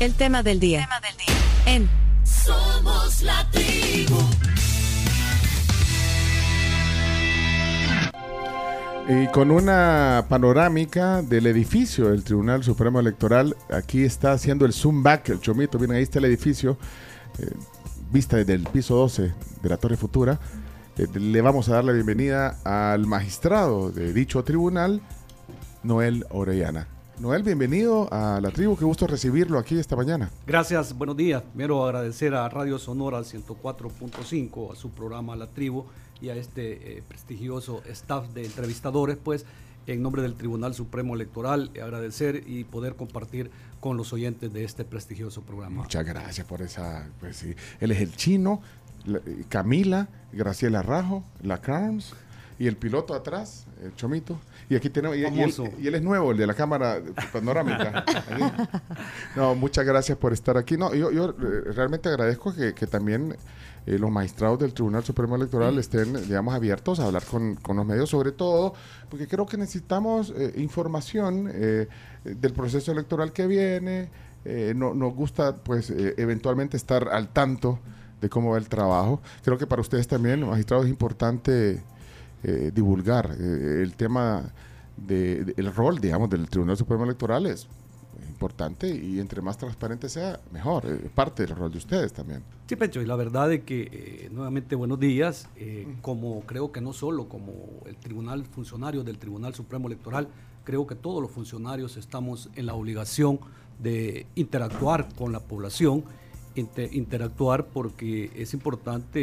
El tema del día. Tema del día. En Somos la tribu. Y con una panorámica del edificio del Tribunal Supremo Electoral, aquí está haciendo el zoom back, el chomito, miren, ahí está el edificio, eh, vista desde el piso 12 de la Torre Futura. Eh, le vamos a dar la bienvenida al magistrado de dicho tribunal, Noel Orellana. Noel, bienvenido a la tribu, qué gusto recibirlo aquí esta mañana. Gracias, buenos días. Primero agradecer a Radio Sonora 104.5, a su programa La Tribu y a este eh, prestigioso staff de entrevistadores, pues en nombre del Tribunal Supremo Electoral, eh, agradecer y poder compartir con los oyentes de este prestigioso programa. Muchas gracias por esa, pues sí. Él es el chino, eh, Camila, Graciela Rajo, la Crowns y el piloto atrás, el Chomito. Y aquí tenemos, y, y él, Famoso. y él es nuevo, el de la cámara panorámica. No, muchas gracias por estar aquí. No, yo, yo eh, realmente agradezco que, que también eh, los magistrados del Tribunal Supremo Electoral estén, digamos, abiertos a hablar con, con los medios, sobre todo, porque creo que necesitamos eh, información eh, del proceso electoral que viene. No, nos gusta, pues, eventualmente estar al tanto de cómo va el trabajo. Creo que para ustedes también, magistrados, es importante eh, divulgar eh, el tema de, el rol, digamos, del Tribunal Supremo Electoral es importante y entre más transparente sea, mejor. Es parte del rol de ustedes también. Sí, Pecho, y la verdad es que eh, nuevamente buenos días, eh, como creo que no solo como el tribunal funcionario del Tribunal Supremo Electoral, creo que todos los funcionarios estamos en la obligación de interactuar con la población, inte- interactuar porque es importante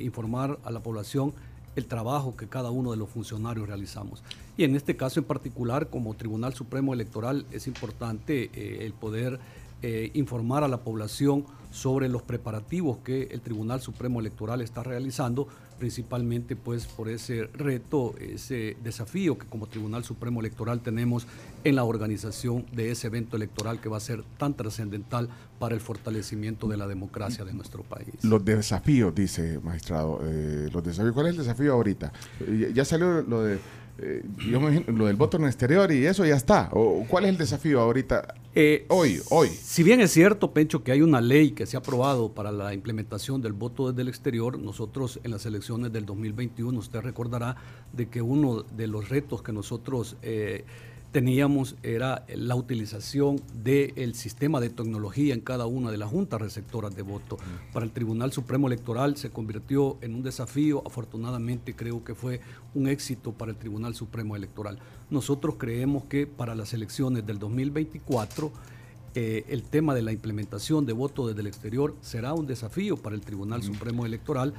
eh, informar a la población el trabajo que cada uno de los funcionarios realizamos. Y en este caso en particular, como Tribunal Supremo Electoral, es importante eh, el poder eh, informar a la población sobre los preparativos que el Tribunal Supremo Electoral está realizando, principalmente pues por ese reto, ese desafío que como Tribunal Supremo Electoral tenemos en la organización de ese evento electoral que va a ser tan trascendental para el fortalecimiento de la democracia de nuestro país. Los desafíos, dice magistrado. eh, los desafíos. ¿Cuál es el desafío ahorita? Ya, ya salió lo de eh, yo me imagino, lo del voto en el exterior y eso ya está. ¿O ¿Cuál es el desafío ahorita? Eh, Hoy, hoy. Si bien es cierto, Pencho, que hay una ley que se ha aprobado para la implementación del voto desde el exterior, nosotros en las elecciones del 2021, usted recordará de que uno de los retos que nosotros eh, teníamos era la utilización del sistema de tecnología en cada una de las juntas receptoras de voto. Para el Tribunal Supremo Electoral se convirtió en un desafío, afortunadamente creo que fue un éxito para el Tribunal Supremo Electoral. Nosotros creemos que para las elecciones del 2024, eh, el tema de la implementación de voto desde el exterior será un desafío para el Tribunal Supremo Electoral,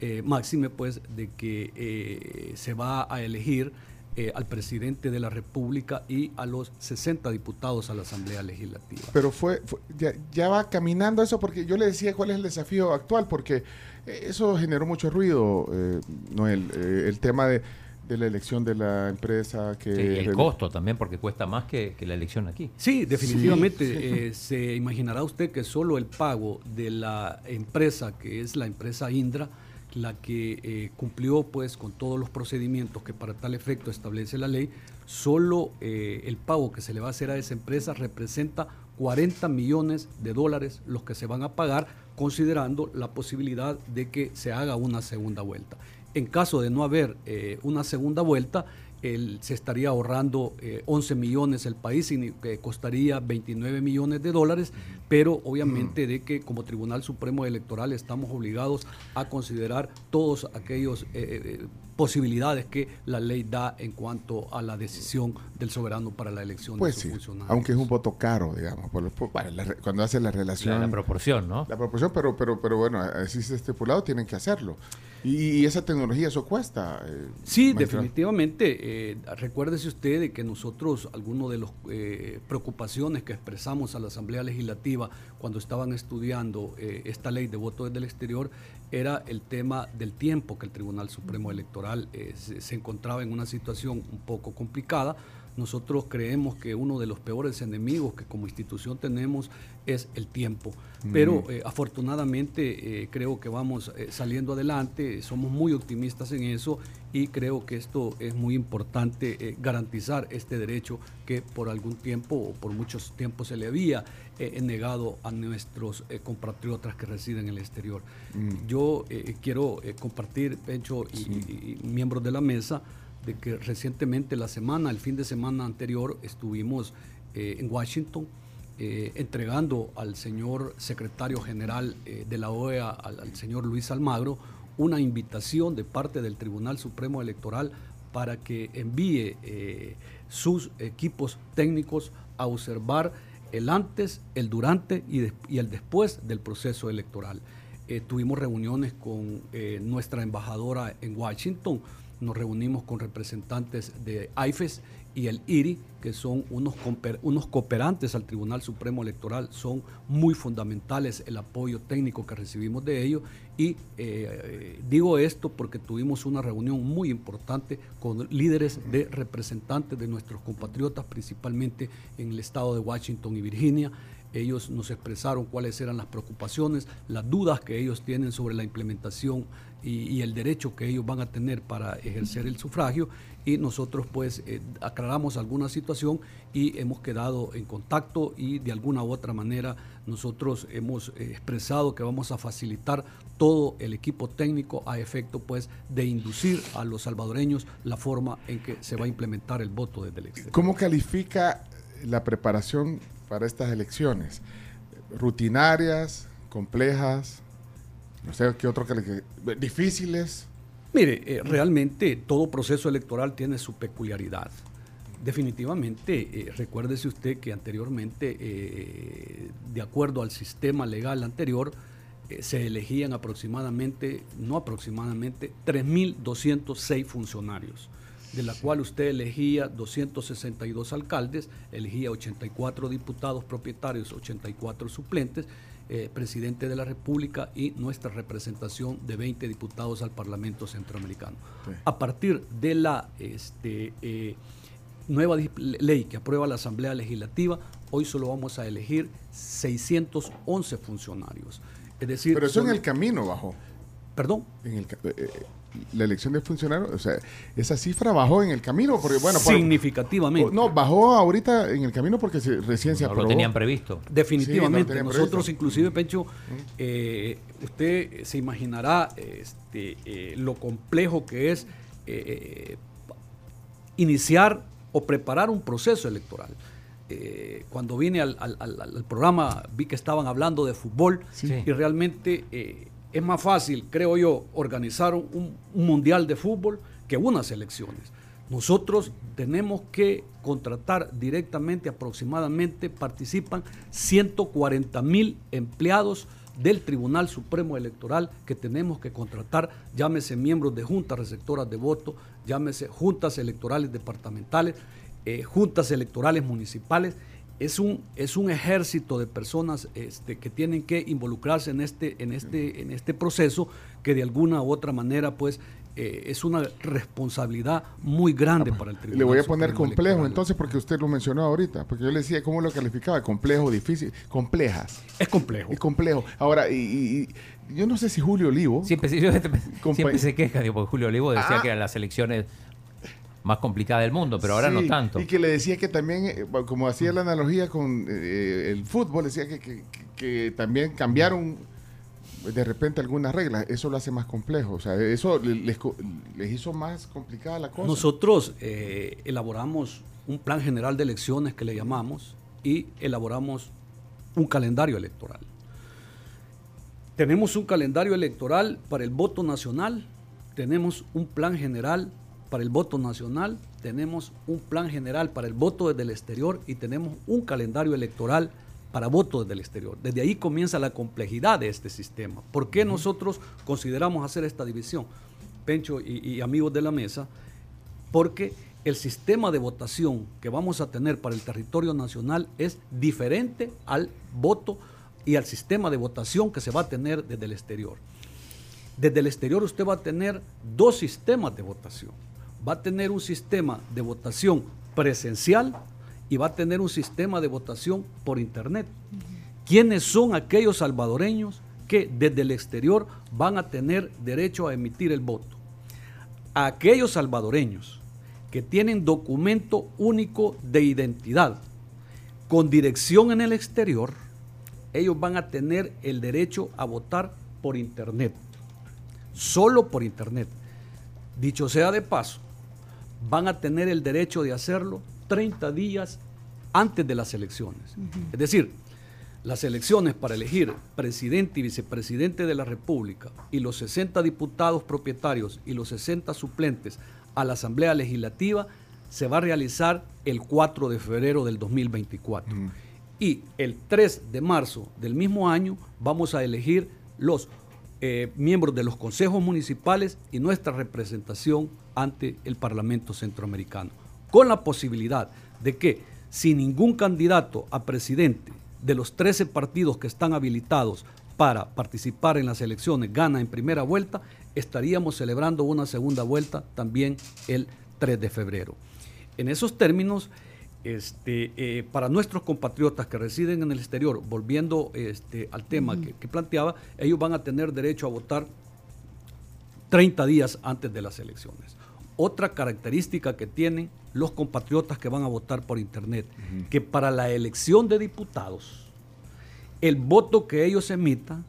eh, máxime pues de que eh, se va a elegir eh, al presidente de la República y a los 60 diputados a la Asamblea Legislativa. Pero fue, fue- ya, ya va caminando eso porque yo le decía cuál es el desafío actual, porque eh, eso generó mucho ruido, eh, Noel, eh, el tema de, de la elección de la empresa que... Sí, y el costo también, porque cuesta más que, que la elección aquí. Sí, definitivamente. Sí, sí. eh, se imaginará usted que solo el pago de la empresa, que es la empresa Indra, la que eh, cumplió pues con todos los procedimientos que para tal efecto establece la ley, solo eh, el pago que se le va a hacer a esa empresa representa 40 millones de dólares los que se van a pagar, considerando la posibilidad de que se haga una segunda vuelta. En caso de no haber eh, una segunda vuelta, el- se estaría ahorrando eh, 11 millones el país, que costaría 29 millones de dólares, pero obviamente de que como Tribunal Supremo Electoral estamos obligados a considerar todos aquellos eh, eh, posibilidades que la ley da en cuanto a la decisión del soberano para la elección Pues de sí, sus funcionarios. aunque es un voto caro, digamos, por- por- para la re- cuando hace la relación... La, la proporción, ¿no? La proporción, pero, pero, pero bueno, así está estipulado, tienen que hacerlo. Y, y esa tecnología, eso cuesta. eh, Sí, definitivamente. eh, recuérdese usted de que nosotros, algunas de las preocupaciones que expresamos a la Asamblea Legislativa cuando estaban estudiando eh, esta ley de voto desde el exterior, era el tema del tiempo que el Tribunal Supremo Electoral eh, se, se encontraba en una situación un poco complicada, nosotros creemos que uno de los peores enemigos que como institución tenemos es el tiempo. Pero eh, afortunadamente eh, creo que vamos eh, saliendo adelante, somos muy optimistas en eso y creo que esto es muy importante garantizar este derecho que por algún tiempo o por muchos tiempos se le había negado a nuestros compatriotas que residen en el exterior. Mm. Yo quiero compartir, Pencho y, y miembros de la mesa, de que recientemente la semana, el fin de semana anterior, estuvimos en Washington eh, entregando al señor secretario general eh, de la OEA, al, señor Luis Almagro, una invitación de parte del Tribunal Supremo Electoral para que envíe eh, sus equipos técnicos a observar el antes, el durante y el después del proceso electoral. tuvimos reuniones con nuestra embajadora en Washington, nos reunimos con representantes de IFES y el IRI, que son unos, unos cooperantes al Tribunal Supremo Electoral, son muy fundamentales el apoyo técnico que recibimos de ellos. Y eh, digo esto porque tuvimos una reunión muy importante con líderes de representantes de nuestros compatriotas, principalmente en el estado de Washington y Virginia. Ellos nos expresaron cuáles eran las preocupaciones, las dudas que ellos tienen sobre la implementación y, el derecho que ellos van a tener para ejercer el sufragio y nosotros pues eh, aclaramos alguna situación y hemos quedado en contacto y de alguna u otra manera nosotros hemos eh, expresado que vamos a facilitar todo el equipo técnico a efecto pues de inducir a los salvadoreños la forma en que se va a implementar el voto desde el exterior. ¿Cómo califica la preparación para estas elecciones? ¿Rutinarias, complejas? No sé qué otro que, difíciles. Mire, eh, realmente todo proceso electoral tiene su peculiaridad. Definitivamente, eh, recuérdese usted que anteriormente, eh, de acuerdo al sistema legal anterior, se elegían aproximadamente, no aproximadamente, 3.206 funcionarios, de la cual usted elegía 262 alcaldes, elegía 84 diputados propietarios, 84 suplentes, eh, presidente de la República y nuestra representación de 20 diputados al Parlamento Centroamericano. A partir de la este, eh, nueva ley que aprueba la Asamblea Legislativa, hoy solo vamos a elegir 611 funcionarios. Es decir, Pero eso en el camino bajo. Perdón. En el, eh, la elección de funcionarios, o sea, esa cifra bajó en el camino, porque bueno, significativamente. no, bajó ahorita en el camino porque recién se aprobó. lo tenían previsto. Definitivamente. Nosotros, inclusive, Pecho, eh, usted se imaginará este, eh, lo complejo que es eh, iniciar o preparar un proceso electoral. cuando vine al, programa vi que estaban hablando de fútbol y realmente es más fácil, creo yo, organizar un, mundial de fútbol que unas elecciones. Nosotros tenemos que contratar directamente, aproximadamente participan 140 mil empleados del Tribunal Supremo Electoral que tenemos que contratar, llámese miembros de juntas receptoras de voto, llámese juntas electorales departamentales, eh, juntas electorales municipales es un, es un ejército de personas este, que tienen que involucrarse en este, en, este, en este proceso que de alguna u otra manera pues eh, es una responsabilidad muy grande para el tribunal. Le voy a poner complejo entonces porque usted lo mencionó ahorita, porque yo le decía cómo lo calificaba, complejo, difícil, complejas. Es complejo. Es complejo. Ahora, y, yo no sé si Julio Olivo... Siempre, siempre se queja, porque Julio Olivo decía ah. que eran las elecciones más complicada del mundo, pero ahora no tanto. Y que le decía que también, eh, como hacía la analogía con eh, el fútbol, decía que, que, también cambiaron de repente algunas reglas, eso lo hace más complejo, o sea, eso les, hizo más complicada la cosa. Nosotros eh, elaboramos un plan general de elecciones que le llamamos y elaboramos un calendario electoral. Tenemos un calendario electoral para el voto nacional, tenemos un plan general para el voto nacional, tenemos un plan general para el voto desde el exterior y tenemos un calendario electoral para voto desde el exterior. Desde ahí comienza la complejidad de este sistema. ¿Por qué nosotros consideramos hacer esta división? Pencho y, amigos de la mesa, porque el sistema de votación que vamos a tener para el territorio nacional es diferente al voto y al sistema de votación que se va a tener desde el exterior. Desde el exterior usted va a tener dos sistemas de votación va a tener un sistema de votación presencial y va a tener un sistema de votación por internet. ¿Quiénes son aquellos salvadoreños que desde el exterior van a tener derecho a emitir el voto? Aquellos salvadoreños que tienen documento único de identidad con dirección en el exterior, ellos van a tener el derecho a votar por internet. Solo por internet. Dicho sea de paso, van a tener el derecho de hacerlo 30 días antes de las elecciones. Es decir, las elecciones para elegir presidente y vicepresidente de la República y los 60 diputados propietarios y los 60 suplentes a la Asamblea Legislativa se va a realizar el 4 de febrero del 2024. Y el 3 de marzo del mismo año vamos a elegir los eh, miembros de los consejos municipales y nuestra representación ante el Parlamento Centroamericano, con la posibilidad de que si ningún candidato a presidente de los 13 partidos que están habilitados para participar en las elecciones gana en primera vuelta, estaríamos celebrando una segunda vuelta también el 3 de febrero. En esos términos, este, eh, para nuestros compatriotas que residen en el exterior, volviendo este, al tema que, que, planteaba, ellos van a tener derecho a votar 30 días antes de las elecciones. Otra característica que tienen los compatriotas que van a votar por Internet, uh -huh. que para la elección de diputados, el voto que ellos emitan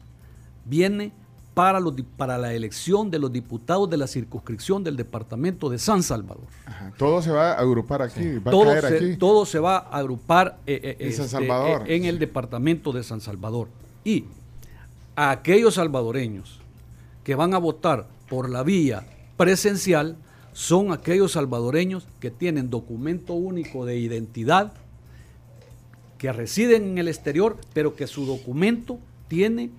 viene para, los, para la elección de los diputados de la circunscripción del departamento de San Salvador. Ajá. Todo se va a agrupar aquí, sí. va todo a caer se, aquí. Todo se va a agrupar eh, eh, en, este, San Salvador. Eh, en el departamento de San Salvador. Y a aquellos salvadoreños que van a votar por la vía presencial son aquellos salvadoreños que tienen documento único de identidad, que residen en el exterior, pero que su documento tiene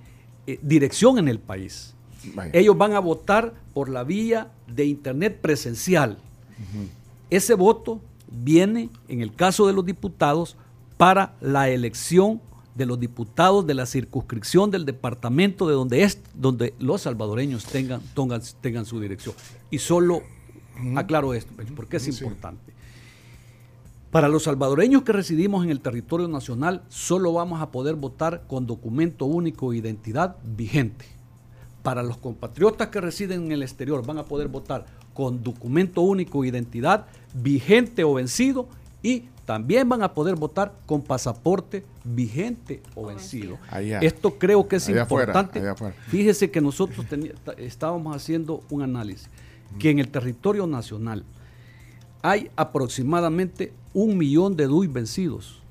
eh, dirección en el país. Vaya. Ellos van a votar por la vía de Internet presencial. Uh -huh. Ese voto viene, en el caso de los diputados, para la elección de los diputados de la circunscripción del departamento de donde, es, donde los salvadoreños tengan, tengan, tengan su dirección. Y solo. Aclaro esto, porque es importante. Para los salvadoreños que residimos en el territorio nacional, solo vamos a poder votar con documento único de identidad vigente. Para los compatriotas que residen en el exterior, van a poder votar con documento único de identidad vigente o vencido y también van a poder votar con pasaporte vigente o vencido. Allá. Esto creo que es allá importante. Afuera, afuera. Fíjese que nosotros estábamos haciendo un análisis, que en el territorio nacional hay aproximadamente un millón de DUI vencidos,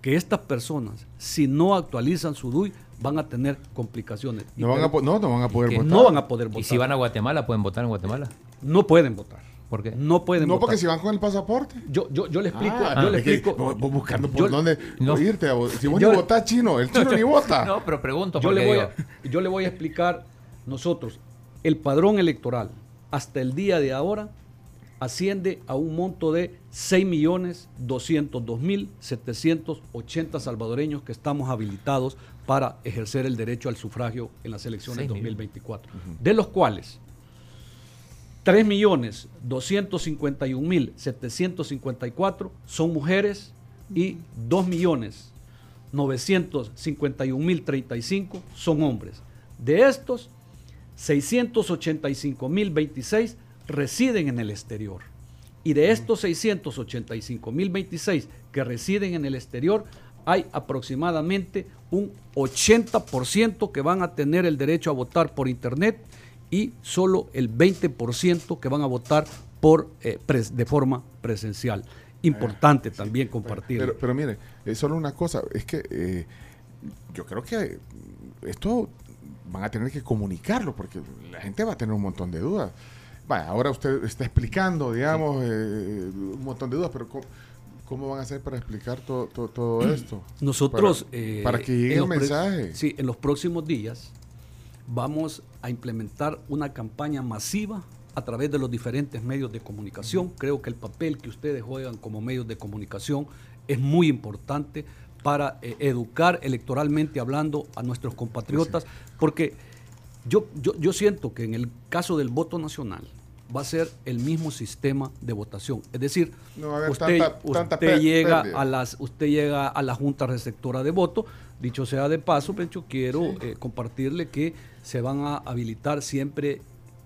que estas personas, si no actualizan su DUI, van a tener complicaciones. No, van a, no, no van a poder votar. No van a poder votar. ¿Y si van a Guatemala, pueden votar en Guatemala? No pueden votar. ¿Por qué? No pueden No, votar. porque si van con el pasaporte. Yo, yo, yo le explico. Ah, yo le que explico. vos- buscando por yo- dónde no. irte. a. Si vos Yo- ni votás chino, el chino ni vota. No, pero pregunto yo le, voy a, yo le voy a explicar nosotros. El padrón electoral hasta el día de ahora asciende a un monto de 6.202.780 salvadoreños que estamos habilitados para ejercer el derecho al sufragio en las elecciones Seis millones. 2024. De los cuales 3.251.754 son mujeres y 2.951.035 son hombres. De estos, 685.026 residen en el exterior. Y de estos 685.026 que residen en el exterior, hay aproximadamente un 80% que van a tener el derecho a votar por Internet y solo el 20% que van a votar por, eh, pres- de forma presencial. Importante también compartir. Pero, pero mire, es solo una cosa, es que eh, yo creo que esto van a tener que comunicarlo porque la gente va a tener un montón de dudas. Vaya, ahora usted está explicando, digamos, eh, un montón de dudas, pero ¿cómo, cómo van a hacer para explicar todo, esto? Nosotros... Para, eh, para que llegue el mensaje. Sí, en los próximos días vamos a implementar una campaña masiva a través de los diferentes medios de comunicación. Creo que el papel que ustedes juegan como medios de comunicación es muy importante para eh, educar electoralmente hablando a nuestros compatriotas, porque yo, yo, yo siento que en el caso del voto nacional, va a ser el mismo sistema de votación. Es decir, No usted, tanta- tanta usted pe- llega pérdida. a las, usted llega a la Junta Receptora de Voto. Dicho sea de paso, Pencho, quiero eh, compartirle que se van a habilitar siempre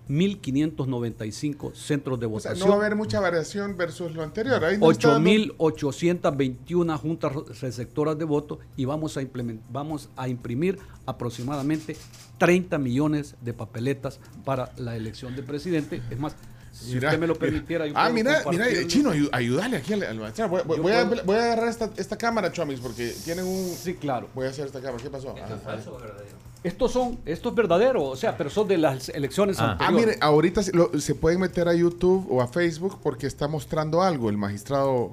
1.595 centros de O sea, votación. no va a haber mucha variación versus lo anterior. Ahí no está dando- 8.821 juntas receptoras de votos y vamos a, implement- vamos a imprimir aproximadamente 30 millones de papeletas para la elección de presidente. Es más, si Mira, usted me lo permitiera, Ah, mira, mira, chino, ayúdale aquí al, al. Voy, voy- voy a, voy a agarrar esta, esta cámara, Chomis, porque tienen un. Sí, claro. Voy a hacer esta cámara. ¿Qué pasó? Ah, ah. Estos son, esto es verdadero, o sea, pero son de las elecciones Ah. Ah, anteriores. mire, ahorita se, lo- se pueden meter a YouTube o a Facebook porque está mostrando algo el magistrado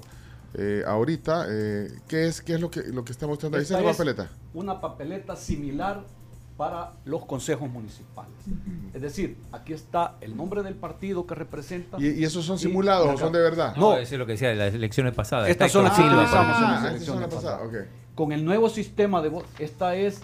eh, ahorita. Eh, ¿qué, es, ¿Qué es lo que, lo que está mostrando ahí? Esa es la papeleta. Una papeleta similar para los consejos municipales. Es decir, aquí está el nombre del partido que representa. ¿Y, y esos son simulados o son de verdad? No, No. eso es lo que decía de las elecciones pasadas. Estas son las que Ah, pasadas. ok. Con el nuevo sistema de voto, esta es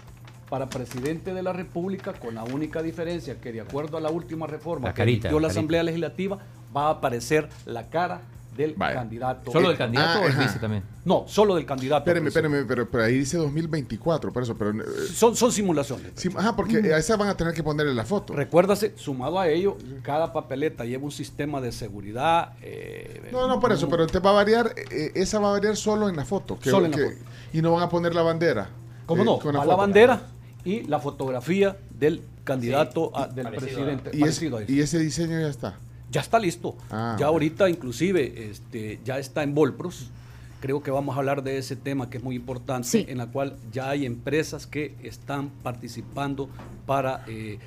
para presidente de la República, con la única diferencia que de acuerdo a la última reforma La que carita, emitió la. Asamblea Legislativa, va a aparecer la cara del Vaya. candidato. ¿Solo Eh, del candidato ah, o el ajá. vice también? No, solo del candidato. Espéreme, presidente. espéreme, pero, pero ahí dice 2024, por eso. Pero, eh, Son, son simulaciones. sí, ajá, porque a esa van a tener que ponerle la foto. Recuérdase, sumado a ello, cada papeleta lleva un sistema de seguridad. eh, No, no, por eso, pero te va a variar, eh, esa va a variar solo en la foto. que- Solo en la foto. Y no van a poner la bandera. ¿Cómo eh, no? con Va la foto. bandera y la fotografía del candidato a- del parecido presidente. Y, es- parecido a eso. y ese diseño ya está. Ya está listo. Ah, ya ahorita inclusive este, ya está en Volpros. Creo que vamos a hablar de ese tema que es muy importante, Sí. en la cual ya hay empresas que están participando para, eh,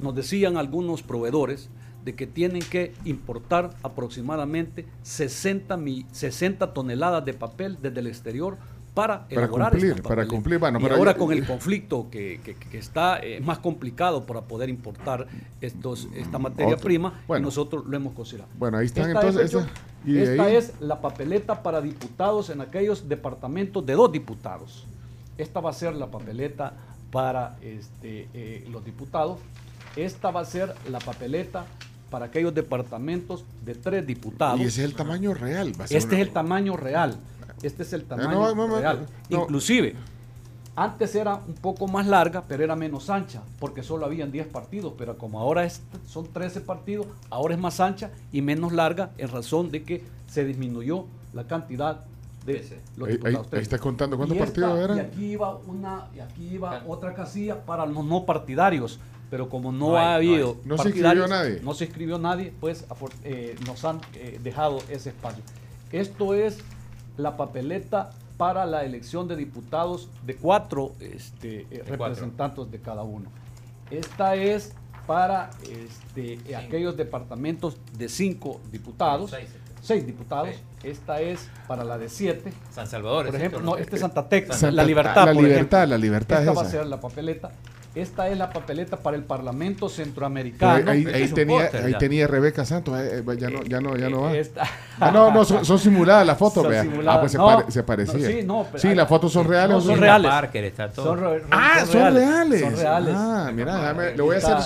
nos decían algunos proveedores, de que tienen que importar aproximadamente 60, mi- 60 toneladas de papel desde el exterior para, Para elaborar cumplir, para cumplir. Bueno, y ahora con el conflicto que, que- que está eh, más complicado para poder importar estos, esta materia Otro. prima, Bueno. nosotros lo hemos considerado. Bueno, ahí están Esta entonces. es, esa- y esta ahí- es la papeleta para diputados en aquellos departamentos de dos diputados. Esta va a ser la papeleta para este, eh, los diputados. Esta va a ser la papeleta para aquellos departamentos de tres diputados. Y ese es el tamaño real. va a ser Este una- es el tamaño real. Este es el tamaño no, no, no, real. no. Inclusive, antes era un poco más larga, pero era menos ancha, porque solo habían 10 partidos, pero como ahora es- son 13 partidos, ahora es más ancha y menos larga en razón de que se disminuyó la cantidad de los Ahí- ahí- diputados. ahí está contando cuántos Y esta- partidos eran. Y aquí iba una, y aquí iba otra casilla para los no partidarios, pero como no, No hay, ha habido. No se inscribió nadie. no se inscribió nadie, pues eh, nos han eh, dejado ese espacio. Esto es la papeleta para la elección de diputados de cuatro este, eh, cuatro. representantes de cada uno. Esta es para este, aquellos departamentos de cinco diputados, Seis. seis diputados. Seis. Esta es para la de siete. San Salvador. Por es ejemplo, no, este es Santa Tecla, Santa- la libertad. la por libertad, ejemplo. la libertad Esta es va a ser la papeleta. Esta es la papeleta para el Parlamento Centroamericano. ahí, tenía, ahí Rebeca Santos. eh, eh, ya no, ya no, ya no va. Eh, esta- Ah, no, no, son, son simuladas las fotos, vea. simuladas. Ah, pues se, No, pare- se parecía. no, sí, no, pero Sí, las fotos son reales. no, o son son- reales. Parker está todo. Son, re- Ah, son reales. Son reales. Ah, mira, déjame- Aquí le voy a hacer aquí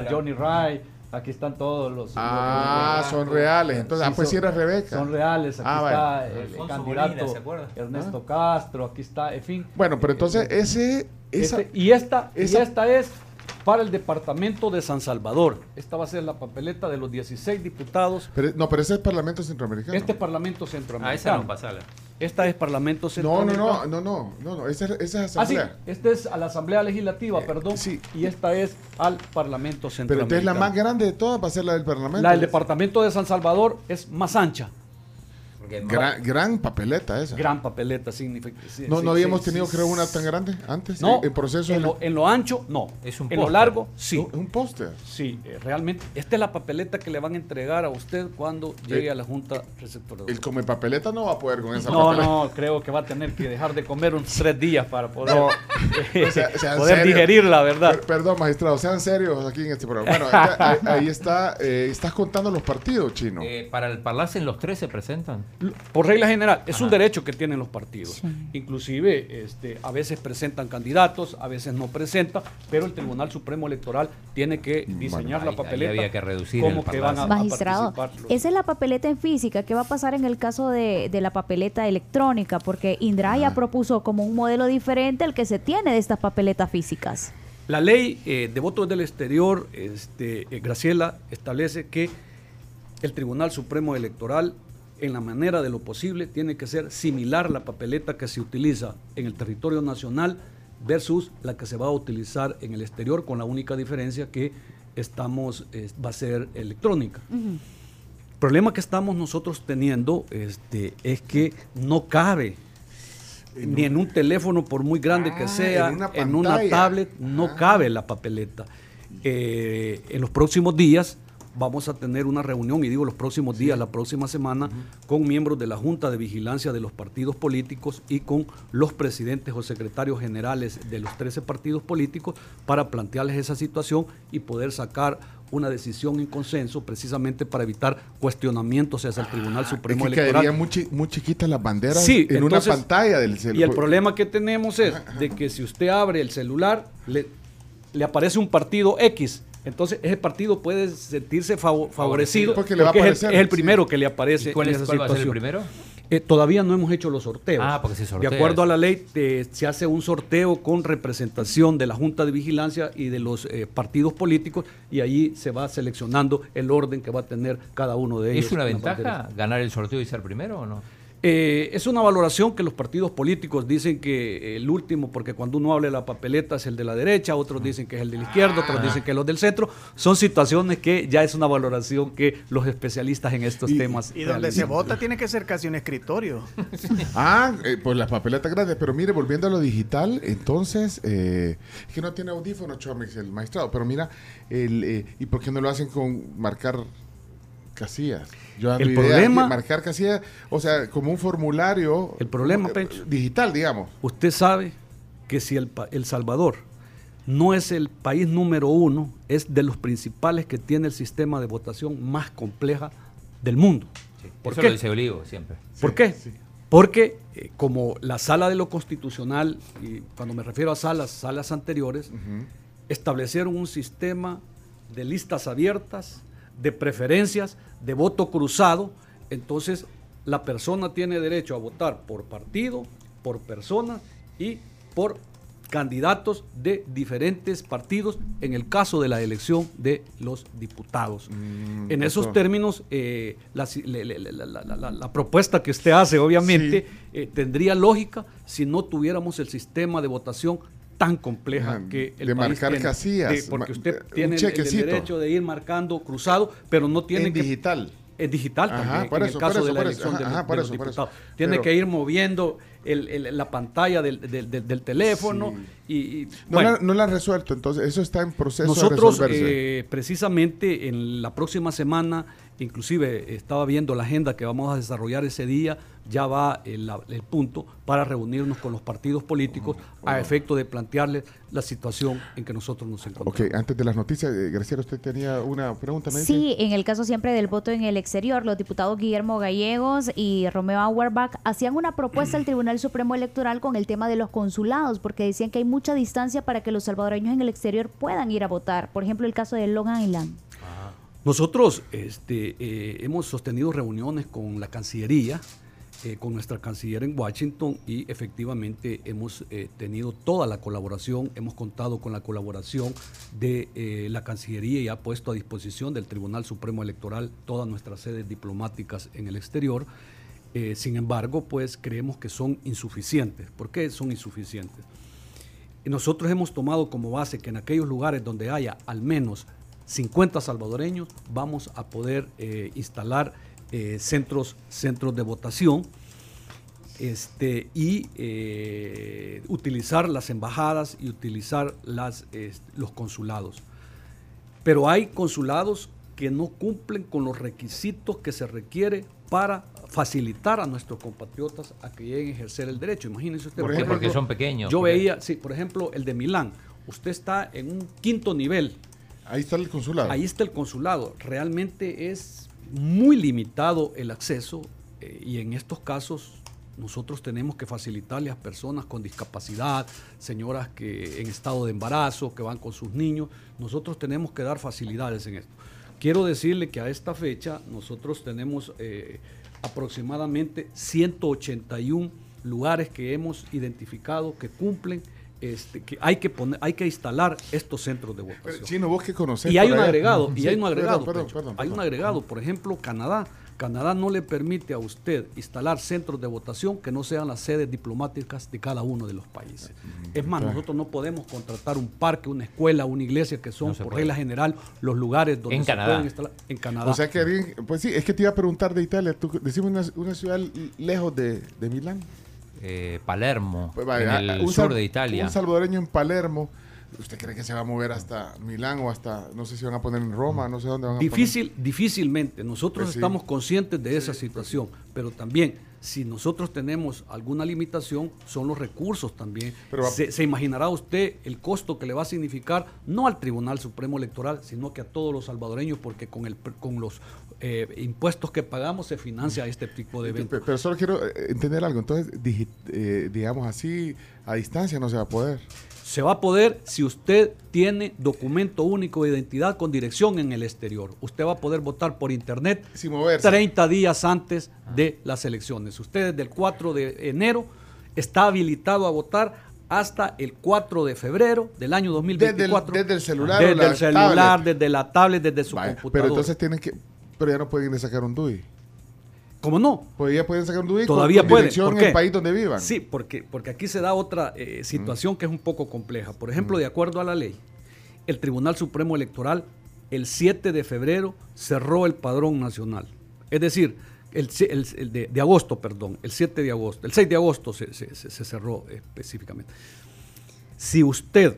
está. Johnny Wright. Aquí están todos los. Ah, los- son reales. Entonces, ah, pues sí era Rebeca. Son reales. Aquí Ah, está vale. el, Alfonso candidato. Ernesto Castro. Aquí está, en fin. Bueno, pero entonces Eh, ese, esa, Este- y, esta, y esta es para el departamento de San Salvador. Esta va a ser la papeleta de los 16 diputados. pero- no, pero ese es Parlamento Centroamericano. Este Parlamento Ah, esa Centroamericano. no, pasala. Esta es Parlamento no, no, Centroamericano. no, no, no, no, no, esa, esa es Ah, sí, asamblea. este es a la Asamblea Legislativa, perdón. sí. Y esta es al Parlamento Pero Centroamericano. entonces la más grande de todas va a ser la del Parlamento. La del Departamento de San Salvador es más ancha. Gran, gran papeleta esa. Gran papeleta significa. sí, no, sí, no habíamos sí, tenido, sí, creo, una tan grande antes. No, en proceso. en de- lo, en lo ancho, no. Es un en lo largo, sí. No, es un póster. Sí, eh, realmente. Esta es la papeleta que le van a entregar a usted cuando llegue Eh, a la Junta Receptora. El come papeleta no va a poder con esa No, papeleta. no, creo que va a tener que dejar de comer unos tres días para poder, No, eh, sea- poder serios. digerirla, ¿verdad? Per- perdón, magistrado, sean serios aquí en este programa. Bueno, ya- ahí, ahí está, eh, estás contando los partidos, chino. Eh, ¿Para el Parlacen los tres se presentan? Por regla general, es un derecho que tienen los partidos. Inclusive, este, a veces presentan candidatos, a veces no presentan, pero el Tribunal Supremo Electoral tiene que diseñar la papeleta. había que reducir como que van a, Magistrado, esa es la papeleta en física. ¿Qué va a pasar en el caso de, la papeleta electrónica? Porque Indra ya propuso como un modelo diferente el que se tiene de estas papeletas físicas. La ley eh, de votos del exterior, este, eh, Graciela, establece que el Tribunal Supremo Electoral en la manera de lo posible, tiene que ser similar la papeleta que se utiliza en el territorio nacional versus la que se va a utilizar en el exterior, con la única diferencia que estamos, va a ser electrónica. El problema que estamos nosotros teniendo este, es que no cabe ni en un teléfono, por muy grande que ah, sea, en una, tablet, no ah. cabe la papeleta. Eh, en los próximos días vamos a tener una reunión, y digo los próximos días, la próxima semana, con miembros de la Junta de Vigilancia de los partidos políticos y con los presidentes o secretarios generales de los 13 partidos políticos para plantearles esa situación y poder sacar una decisión en consenso precisamente para evitar cuestionamientos hacia el Tribunal ah, Supremo es que Electoral. muy, muy chiquitas las banderas en una pantalla del celular. Y el problema que tenemos es de que si usted abre el celular, le, le aparece un partido X entonces ese partido puede sentirse favorecido porque, es, el, primero que le aparece cuál, es, va a ser el primero? Eh, todavía no hemos hecho los sorteos. Ah, porque se sortea. De acuerdo a la ley, se hace un sorteo con representación de la Junta de Vigilancia y de los eh, partidos políticos y allí se va seleccionando el orden que va a tener cada uno de ellos. ¿Es una ventaja ganar el sorteo y ser primero o no? Eh, es una valoración que los partidos políticos dicen que el último, porque cuando uno habla de la papeleta es el de la derecha, otros dicen que es el de la izquierda, otros ah. dicen que es el del centro. Son situaciones que ya es una valoración que los especialistas en estos temas. Y donde se vota tiene que ser casi un escritorio. ah, eh, pues las papeletas grandes. Pero mire, volviendo a lo digital, entonces, eh, es que no tiene audífono, Chomix, el maestrado. Pero mira, el, ¿y por qué no lo hacen con marcar casillas? El problema. Marcar casillas, o sea, como un formulario. El problema, eh, Digital, digamos. Usted sabe que si el, el Salvador no es el país número uno, es de los principales que tiene el sistema de votación más compleja del mundo. ¿Por eso lo dice Olivo siempre. ¿Por qué? Porque eh, como la sala de lo constitucional, y cuando me refiero a salas, salas anteriores, establecieron un sistema de listas abiertas, de preferencias, de voto cruzado, entonces la persona tiene derecho a votar por partido, por persona y por candidatos de diferentes partidos en el caso de la elección de los diputados. Mm, en esos términos, eh, la, propuesta que usted hace obviamente eh, tendría lógica si no tuviéramos el sistema de votación tan compleja que el de marcar casillas porque usted tiene el, derecho de ir marcando cruzado pero no tiene en digital. Es digital también en el caso de la elección de, los, diputados. Tiene que ir moviendo la pantalla del, teléfono y, no, la, no, la, han resuelto entonces eso está en proceso nosotros de resolverse. Eh, precisamente en la próxima semana inclusive estaba viendo la agenda que vamos a desarrollar ese día ya va el, punto para reunirnos con los partidos políticos a efecto de plantearles la situación en que nosotros nos encontramos. Ok, antes de las noticias, eh, Graciela, usted tenía una pregunta. sí, en el caso siempre del voto en el exterior, los diputados Guillermo Gallegos y Romeo Auerbach hacían una propuesta al Tribunal Supremo Electoral con el tema de los consulados, porque decían que hay mucha distancia para que los salvadoreños en el exterior puedan ir a votar. Por ejemplo, el caso de Long Island. Nosotros este, eh, hemos sostenido reuniones con la Cancillería, eh, con nuestra canciller en Washington y efectivamente hemos eh, tenido toda la colaboración, hemos contado con la colaboración de eh, la Cancillería y ha puesto a disposición del Tribunal Supremo Electoral todas nuestras sedes diplomáticas en el exterior. sin embargo, pues creemos que son insuficientes. ¿Por qué son insuficientes? nosotros hemos tomado como base que en aquellos lugares donde haya al menos 50 salvadoreños vamos a poder instalar eh, centros, centros de votación este, y eh, utilizar las embajadas y utilizar las, los consulados. Pero hay consulados que no cumplen con los requisitos que se requiere para facilitar a nuestros compatriotas a que lleguen a ejercer el derecho. Imagínense usted. ¿Por, porque son pequeños. Yo veía, sí, por ejemplo, el de Milán. Usted está en un quinto nivel. Ahí está el consulado. Ahí está el consulado. Realmente es muy limitado el acceso eh, y en estos casos nosotros tenemos que facilitarle a personas con discapacidad, señoras que en estado de embarazo, que van con sus niños, nosotros tenemos que dar facilidades en esto. Quiero decirle que a esta fecha nosotros tenemos eh, aproximadamente 181 lugares que hemos identificado que cumplen este, que hay que poner, hay que instalar estos centros de votación. Chino, vos que conoces. Y hay un allá. agregado, y Sí, hay un agregado. perdón, perdón, hay un perdón. agregado, por ejemplo, Canadá. Canadá no le permite a usted instalar centros de votación que no sean las sedes diplomáticas de cada uno de los países. Es más, nosotros no podemos contratar un parque, una escuela, una iglesia que son, No por puede. regla general, los lugares donde En se Canadá. pueden instalar. En Canadá. O sea que alguien, pues sí, es que te iba a preguntar de Italia. Tú, decime una, una ciudad lejos de, de Milán. Eh, Palermo, Pues en vaya, el un sur de Italia. Un salvadoreño en Palermo. ¿Usted cree que se va a mover hasta Milán o hasta, no sé si van a poner en Roma, no sé dónde van a Difícil, difícilmente. Nosotros Pues sí. estamos conscientes de esa situación, pero también si nosotros tenemos alguna limitación, son los recursos también. Pero va- se, se imaginará usted el costo que le va a significar no al Tribunal Supremo Electoral, sino que a todos los salvadoreños, porque con, el, con los eh, impuestos que pagamos se financia este tipo de eventos. Pe- Pero solo quiero eh, entender algo. Entonces, digi- eh, digamos así, a distancia no se va a poder. Se va a poder si usted tiene documento único de identidad con dirección en el exterior. Usted va a poder votar por internet Sin moverse. 30 días antes de las elecciones. Usted desde el 4 de enero está habilitado a votar hasta el 4 de febrero del año 2024. desde el celular o Desde la el celular, tablet. desde la tablet, desde su Vaya, computadora. pero entonces tienen que, pero ya no pueden sacar un DUI. ¿Cómo no? Pues ya pueden sacar un DUI Todavía con, con pueden. dirección ¿Por en el país donde vivan. Sí, porque, porque aquí se da otra eh, situación que es un poco compleja. Por ejemplo, de acuerdo a la ley, el Tribunal Supremo Electoral el 7 de febrero cerró el padrón nacional. Es decir, el, si- el- el de, de agosto, perdón, el 7 de agosto, el 6 de agosto se, se- se- se cerró específicamente. Si usted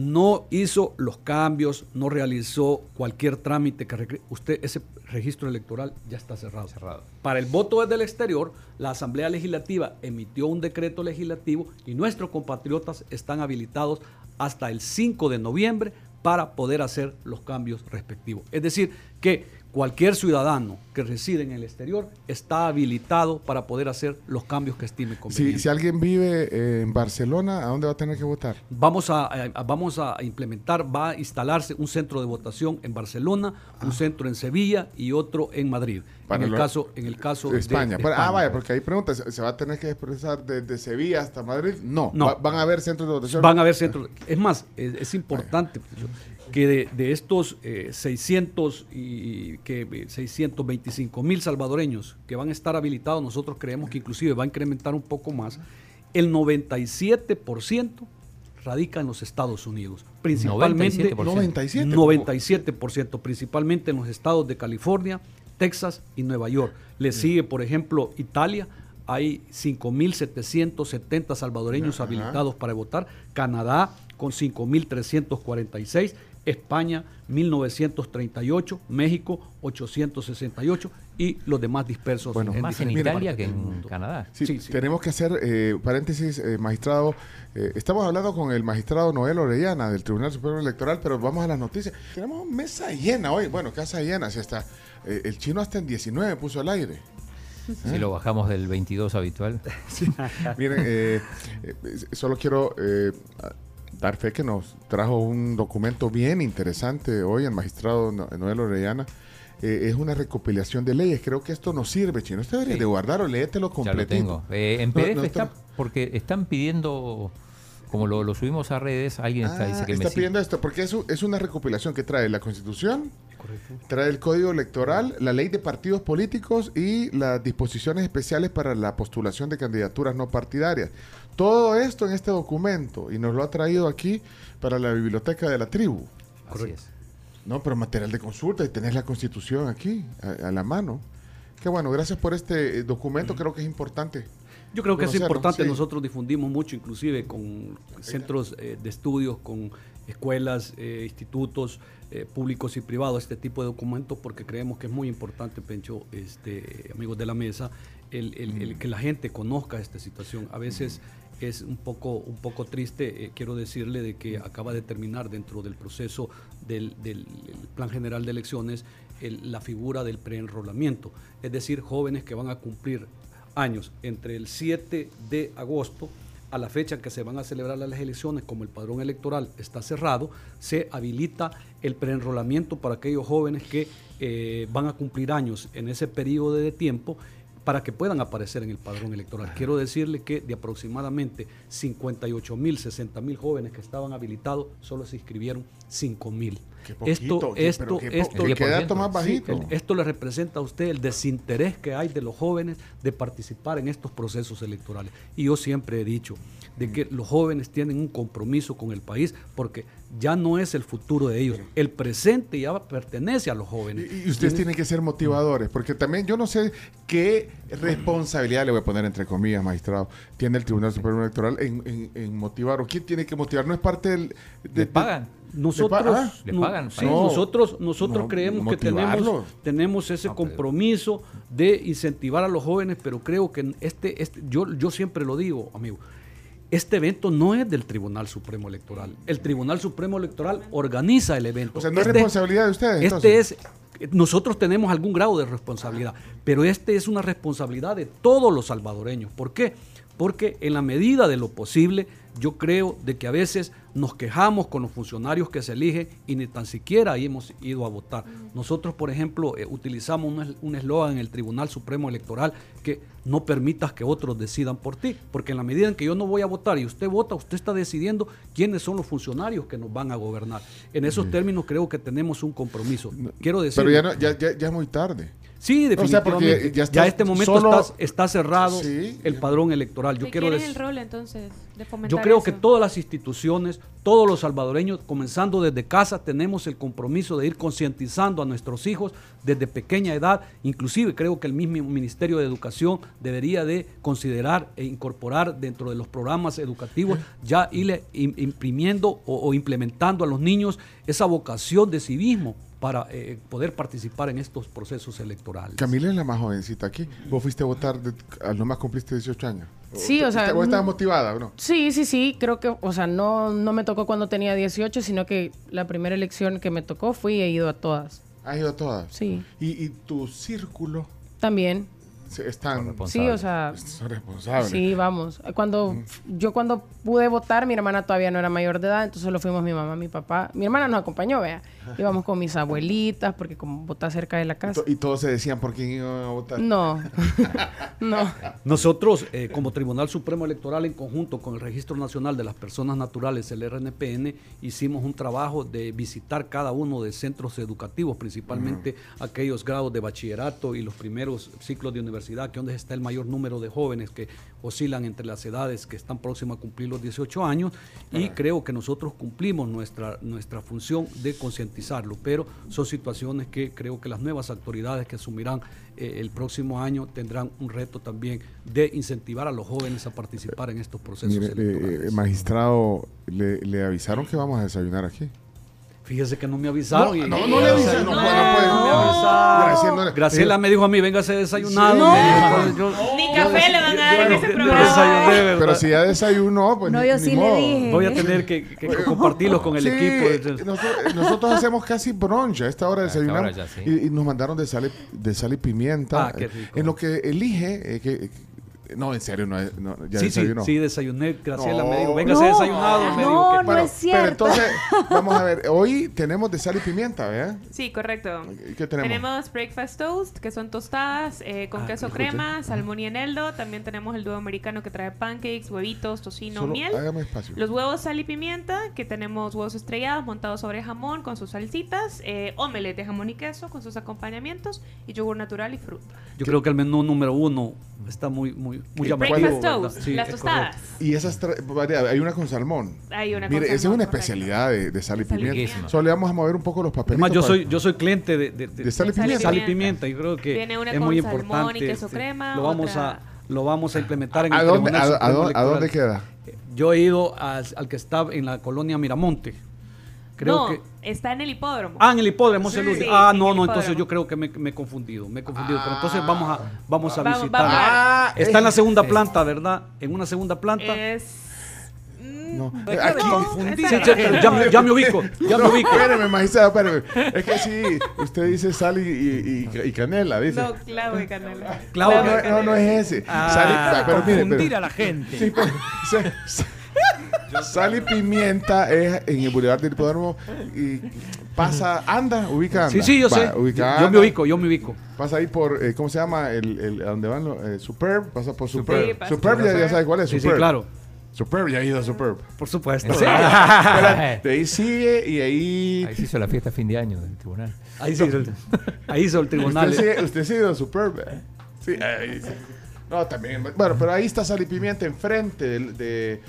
no hizo los cambios, no realizó cualquier trámite que usted ese registro electoral ya está cerrado. Cerrado. Para el voto desde el exterior, la Asamblea Legislativa emitió un decreto legislativo y nuestros compatriotas están habilitados hasta el 5 de noviembre para poder hacer los cambios respectivos. Es decir, que cualquier ciudadano que reside en el exterior está habilitado para poder hacer los cambios que estime conveniente. si alguien vive eh, en Barcelona, ¿a dónde va a tener que votar? Vamos a, a- vamos a implementar, va a instalarse un centro de votación en Barcelona, un centro en Sevilla y otro en Madrid. Ah. Para en el lo- caso, en el caso de España. de ah, España. vaya, porque hay preguntas. ¿Se va a tener que expresar desde Sevilla hasta Madrid? No. No. Va- van a haber centros de votación. Van a haber centros. Es más, es, es importante pues, que de, de estos eh, 600 y que eh, 625 mil salvadoreños que van a estar habilitados, nosotros creemos que inclusive va a incrementar un poco más. El 97% radica en los Estados Unidos, principalmente 97%. 97. 97%, principalmente en los estados de California, Texas y Nueva York. Le sigue, por ejemplo, Italia. Hay 5.770 salvadoreños Ajá. habilitados para votar. Canadá con 5.346. España 1938. México 868. Y los demás dispersos. Bueno, Más en Italia que en mundo. Canadá. Sí, Sí, sí. tenemos que hacer eh, paréntesis, eh, magistrado. eh, estamos hablando con el magistrado Noel Orellana del Tribunal Supremo Electoral, pero vamos a las noticias. Tenemos mesa llena hoy. Bueno, casa llena. Si hasta, eh, el chino hasta en 19 puso al aire. Si lo bajamos del 22 habitual. Miren, eh, eh, solo quiero eh, dar fe que nos trajo un documento bien interesante hoy el magistrado No- Noel Orellana. Eh, es una recopilación de leyes. Creo que esto nos sirve, chino. Usted debería Sí. de guardarlo, léetelo Ya completito. lo tengo. Eh, en PDF no, está- porque están pidiendo, como lo, lo subimos a redes, alguien está, Ah, dice que está me pidiendo esto, porque es una recopilación que trae la Constitución, trae el Código Electoral, la Ley de Partidos Políticos y las disposiciones especiales para la postulación de candidaturas no partidarias. Todo esto en este documento y nos lo ha traído aquí para la biblioteca de la tribu. Así es. No, pero material de consulta y tenés la Constitución aquí a, a la mano. Qué bueno, gracias por este eh, documento, creo que es importante. Yo creo que es importante, sí. nosotros difundimos mucho, inclusive con centros eh, de estudios, con escuelas, eh, institutos eh, públicos y privados, este tipo de documentos, porque creemos que es muy importante, Pencho, este, amigos de la mesa, el, el- el que la gente conozca esta situación. A veces es un poco, un poco triste. Eh, quiero decirle de que acaba de terminar dentro del proceso del, del Plan General de Elecciones el- la figura del preenrolamiento, es decir, jóvenes que van a cumplir años entre el 7 de agosto a la fecha en que se van a celebrar las elecciones, como el padrón electoral está cerrado, se habilita el preenrolamiento para aquellos jóvenes que eh, van a cumplir años en ese periodo de tiempo para que puedan aparecer en el padrón electoral. Quiero decirle que de aproximadamente 58 mil, 60 mil jóvenes que estaban habilitados, solo se inscribieron 5 mil. Qué poquito, Esto, esto, esto, qué- qué dato más Sí, bajito. el- esto le representa a usted el desinterés que hay de los jóvenes de participar en estos procesos electorales. Y yo siempre he dicho de que los jóvenes tienen un compromiso con el país porque ya no es el futuro de ellos, el presente ya pertenece a los jóvenes. Y, y ustedes tienen que ser motivadores, porque también yo no sé qué responsabilidad le voy a poner entre comillas, magistrado, tiene el Tribunal Supremo Electoral en, en- en motivar, o quién tiene que motivar, no es parte del... de- ¿Le pagan? Nosotros, ¿Le pa- ah? ¿Le pagan? sí, No. nosotros, nosotros No, creemos que tenemos, tenemos ese pero- compromiso de incentivar a los jóvenes, pero creo que este, este yo, yo siempre lo digo, amigo, este evento no es del Tribunal Supremo Electoral. El Tribunal Supremo Electoral organiza el evento. O sea, no es Este- responsabilidad de ustedes. Este es, nosotros tenemos algún grado de responsabilidad, pero este es una responsabilidad de todos los salvadoreños. ¿Por qué? Porque en la medida de lo posible, yo creo de que a veces nos quejamos con los funcionarios que se eligen y ni tan siquiera hemos ido a votar. Nosotros, por ejemplo, eh, utilizamos un es- un eslogan en el Tribunal Supremo Electoral que no permitas que otros decidan por ti, porque en la medida en que yo no voy a votar y usted vota, usted está decidiendo quiénes son los funcionarios que nos van a gobernar. En esos términos creo que tenemos un compromiso. Quiero decir, Pero ya, no- ya, ya, ya es muy tarde. Sí, O sea, porque definitivamente. ya ya, está este momento solo- está, está cerrado Sí. el padrón electoral. Yo ¿De quiero decir, el rol entonces de fomentar yo creo que todas las instituciones, todos los salvadoreños, comenzando desde casa, tenemos el compromiso de ir concientizando a nuestros hijos desde pequeña edad. Inclusive creo que el mismo Ministerio de Educación debería de considerar e incorporar dentro de los programas educativos ya irle im- imprimiendo o, o implementando a los niños esa vocación de civismo para eh, poder participar en estos procesos electorales. Camila es la más jovencita aquí. ¿Vos fuiste a votar de- al no más cumpliste 18 años? Sí, o sea, ¿Vos estabas mm, motivada o no? Sí, sí, sí, creo que, o sea, no, no me tocó cuando tenía 18, sino que la primera elección que me tocó fui y he ido a todas. ¿Has ido a todas? Sí, ¿Y, y tu círculo también. están Sí, o sea, son responsables? sí, vamos. Cuando yo cuando pude votar, mi hermana todavía no era mayor de edad, entonces solo fuimos mi mamá, mi papá. Mi hermana nos acompañó, vea. Íbamos con mis abuelitas, porque como vota cerca de la casa. Y todos se decían por quién iban a votar. No, no. Nosotros, eh, como Tribunal Supremo Electoral, en conjunto con el Registro Nacional de las Personas Naturales, el RNPN, hicimos un trabajo de visitar cada uno de centros educativos, principalmente aquellos grados de bachillerato y los primeros ciclos de universidad, que donde está el mayor número de jóvenes que oscilan entre las edades que están próximos a cumplir los 18 años, y creo que nosotros cumplimos nuestra, nuestra función de pero son situaciones que creo que las nuevas autoridades que asumirán eh, el próximo año tendrán un reto también de incentivar a los jóvenes a participar en estos procesos Mire, eh, electorales. eh, magistrado, le, le avisaron que vamos a desayunar aquí. Fíjese que no me avisaron. y- no, no le avisaron. No, No, no, no no me No. avisaron. Graciela, no- Graciela me dijo a mí, véngase desayunado. Sí. dijo, yo- Ni yo café des- le van a dar en ese programa. Pero si ya desayunó, pues No, ni- yo ni sí le modo. dije. Voy a tener que, que compartirlos con el Sí, equipo. Nosotros, nosotros hacemos casi brunch a esta hora de A esta desayunar. hora ya, sí. y, y nos mandaron de sal y, de sal y pimienta. Ah, qué rico. En lo que elige. eh, que- no, en serio, no, no, ya Sí, sí, desayunó. sí, desayuné. Graciela No. me dijo, véngase No, desayunado. me dijo no, que- no Bueno, es cierto. Pero entonces, vamos a ver. Hoy tenemos de sal y pimienta, ¿verdad? Sí, correcto. ¿Qué tenemos? Tenemos breakfast toast, que son tostadas eh, con Ah, queso crema, salmón y eneldo. También tenemos el dúo americano que trae pancakes, huevitos, tocino, Solo miel. hágame espacio. Los huevos sal y pimienta, que tenemos huevos estrellados montados sobre jamón con sus salsitas, eh, omelette de jamón y queso con sus acompañamientos y yogur natural y fruta. Yo creo que el menú número uno está muy, muy, muy llamativo. Breakfast ¿verdad? toast, Sí, las tostadas. correcto. Y esas hay una con salmón. Hay una Mire, con esa es una correcto. especialidad de, de sal y y pimienta. Solo le vamos a mover un poco los papelitos. Además, yo soy, yo soy cliente de, de, De sal y Sal y pimienta. sal y pimienta. creo que Viene una es con muy salmón y importante. queso este, crema, lo vamos otra- a lo vamos a implementar en ¿A el dónde, a, dónde, a dónde Electoral. queda? Yo he ido al, al que está en la colonia Miramonte, Creo no, que está en el hipódromo. Ah, en el hipódromo Sí, último. sí, Ah, no, no, entonces yo creo que me, me he confundido, me he confundido. Pero entonces vamos a, vamos a Vamos- visitar. vamos a- Está en la segunda Sí. planta, ¿verdad? En una segunda planta. Es. mm, No. Es que Aquí- me no, Sí, sí, pero ya, me- ya me ubico, ya me No, ubico. espéreme, magistrado, espéreme. Es que sí, usted dice sal y, y- y- y canela, dice. No, clavo de canela. Clavo no, no, no, no es ese. Ah, Sal y- pero mire, Confundir pero- a la gente. Sí, pues, sa- sa- sal y pimienta es en el Boulevard del Hipódromo y pasa, anda, ubica anda. Sí, sí, yo Va, sé. ubica Yo me ubico, yo me ubico. Pasa ahí por, eh, ¿cómo se llama? El, el, ¿A dónde van los? eh, Superb, pasa por Superb. Sí, pasa Superb, por ya, ya sabes cuál es, Sí, sí, claro. Superb, ya he ido a Superb. Por supuesto. De ahí sigue y ahí... Ahí se hizo la fiesta fin de año del tribunal. Ahí hizo el, ahí hizo el tribunal. Usted sí, usted ha a Superb, ¿eh? Sí, ahí sí. No, también. Bueno, pero ahí está Sal y Pimienta enfrente de... de,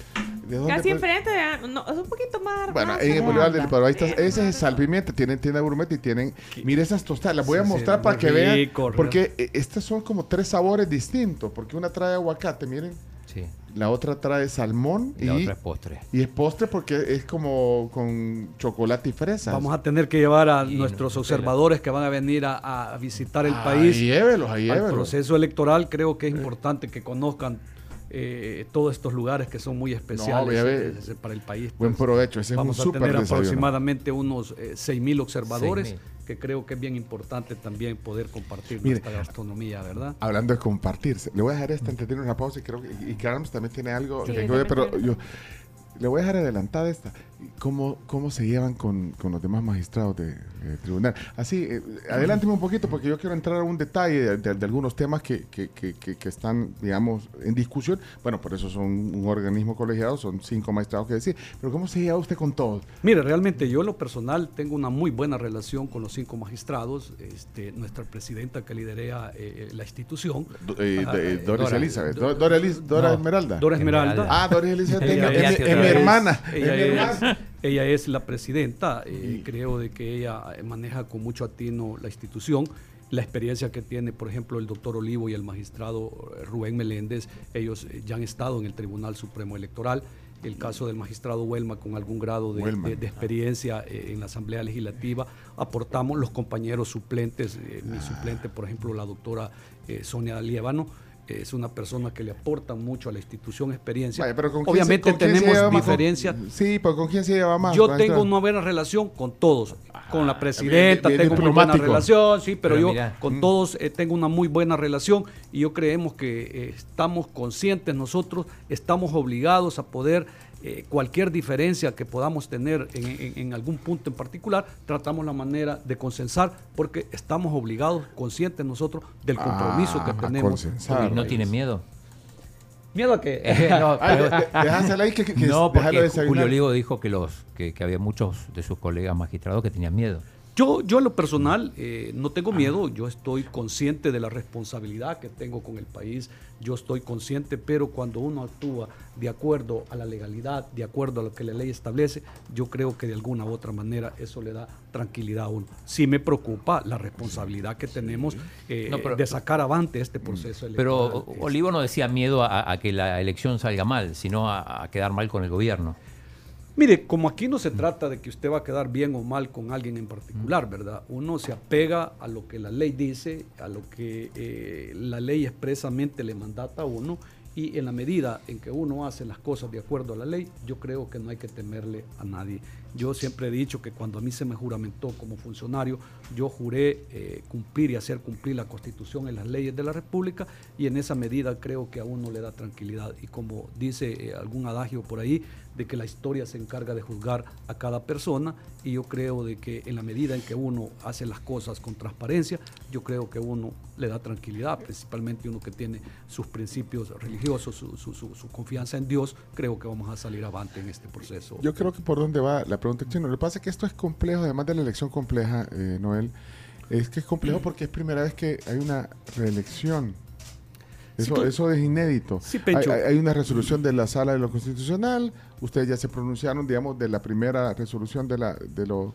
de dónde, Casi enfrente, de- no, es un poquito más. Bueno, más en el. Boulevard del Hipódromo, ahí está, Eh, ese es más Sal Pimienta, tienen tienda gourmet y tienen, mire esas tostadas, las voy a sí, mostrar para que vean, rico, porque eh, estas son como tres sabores distintos, porque una trae aguacate, miren, Sí. la otra trae salmón Y y, la otra es postre. y es postre porque es como con chocolate y fresas. Vamos a tener que llevar a Y nuestros observadores que van a venir a, a visitar el Ahí país llévelos, llévelos. proceso electoral. Creo que es importante que conozcan eh, todos estos lugares que son muy especiales eh, para el país. Buen provecho, ese es un Vamos a tener desayuno. aproximadamente unos eh, 6.000 observadores 6.000. que creo que es bien importante también poder compartir Mire, nuestra gastronomía, ¿verdad? Hablando de compartirse, le voy a dejar esta antes de una pausa y creo que y Carlos también tiene algo Sí, que- pero yo le voy a dejar adelantada esta. ¿Cómo, cómo se llevan con, con los demás magistrados del tribunal? Así, eh, adelánteme un poquito porque yo quiero entrar a un detalle de, de- de algunos temas que, que- que- que- que están, digamos, en discusión. Bueno, por eso son un organismo colegiado, son cinco magistrados que decir. Pero ¿cómo se lleva usted con todos? Mire, realmente yo en lo personal tengo una muy buena relación con los cinco magistrados, este, nuestra presidenta que liderea eh, la institución. Do- eh, Ajá, de- eh, Doris Dora. Elizabeth. Do- Dora, Dora No. Esmeralda. Dora Esmeralda. Ah, Doris Elizabeth mi- hermana. Ella es ella la presidenta, eh, creo de que ella eh, maneja con mucho atino la institución. La experiencia que tiene, por ejemplo, el doctor Olivo y el magistrado eh, Rubén Meléndez, ellos ya han estado en el Tribunal Supremo Electoral. El caso del magistrado Huelma con algún grado de, Huelma. de- de experiencia en la Asamblea Legislativa. Aportamos los compañeros suplentes, eh, mi suplente, por ejemplo, la doctora eh, Sonia Liévano, es una persona que le aporta mucho a la institución experiencia. Vaya, pero ¿con quién Obviamente se- con quién se tenemos? Con- diferencias. Sí, pero ¿con quién se lleva más? Yo tengo una buena relación con todos. Con la presidenta bien- bien tengo muy buena relación, sí, pero, Pero yo mira. con Mm. todos eh, tengo una muy buena relación y yo creemos que eh, estamos conscientes nosotros, estamos obligados a poder eh, cualquier diferencia que podamos tener en, en- en algún punto en particular, tratamos la manera de consensar porque estamos obligados, conscientes nosotros del compromiso Ah, que a tenemos. consensar. ¿Y no tiene miedo? Miedo a que no, pero- que, que- que no, porque desayunar. Julio Olivo dijo que los que, que había muchos de sus colegas magistrados que tenían miedo. Yo, yo en lo personal eh, no tengo miedo, yo estoy consciente de la responsabilidad que tengo con el país, yo estoy consciente, pero cuando uno actúa de acuerdo a la legalidad, de acuerdo a lo que la ley establece, yo creo que de alguna u otra manera eso le da tranquilidad a uno. Sí me preocupa la responsabilidad que tenemos eh, No, pero- de sacar avante este proceso Pero electoral. Olivo no decía miedo a, a que la elección salga mal, sino a, a quedar mal con el gobierno. Mire, como aquí no se trata de que usted va a quedar bien o mal con alguien en particular, ¿verdad? Uno se apega a lo que la ley dice, a lo que eh, la ley expresamente le mandata a uno y en la medida en que uno hace las cosas de acuerdo a la ley, yo creo que no hay que temerle a nadie. Yo siempre he dicho que cuando a mí se me juramentó como funcionario, yo juré eh, cumplir y hacer cumplir la Constitución y las leyes de la República y en esa medida creo que a uno le da tranquilidad. Y como dice eh, algún adagio por ahí, de que la historia se encarga de juzgar a cada persona y yo creo de que en la medida en que uno hace las cosas con transparencia, yo creo que uno le da tranquilidad, principalmente uno que tiene sus principios religiosos, su, su- su- su confianza en Dios, creo que vamos a salir avante en este proceso. Yo creo que por dónde va la pregunta chino. Lo que pasa es que esto es complejo, además de la elección compleja, eh, Noel, es que es complejo porque es primera vez que hay una reelección. Eso, eso es inédito. Sí. Hay, hay- una resolución de la sala de lo constitucional. Ustedes ya se pronunciaron, digamos, de la primera resolución de la de lo.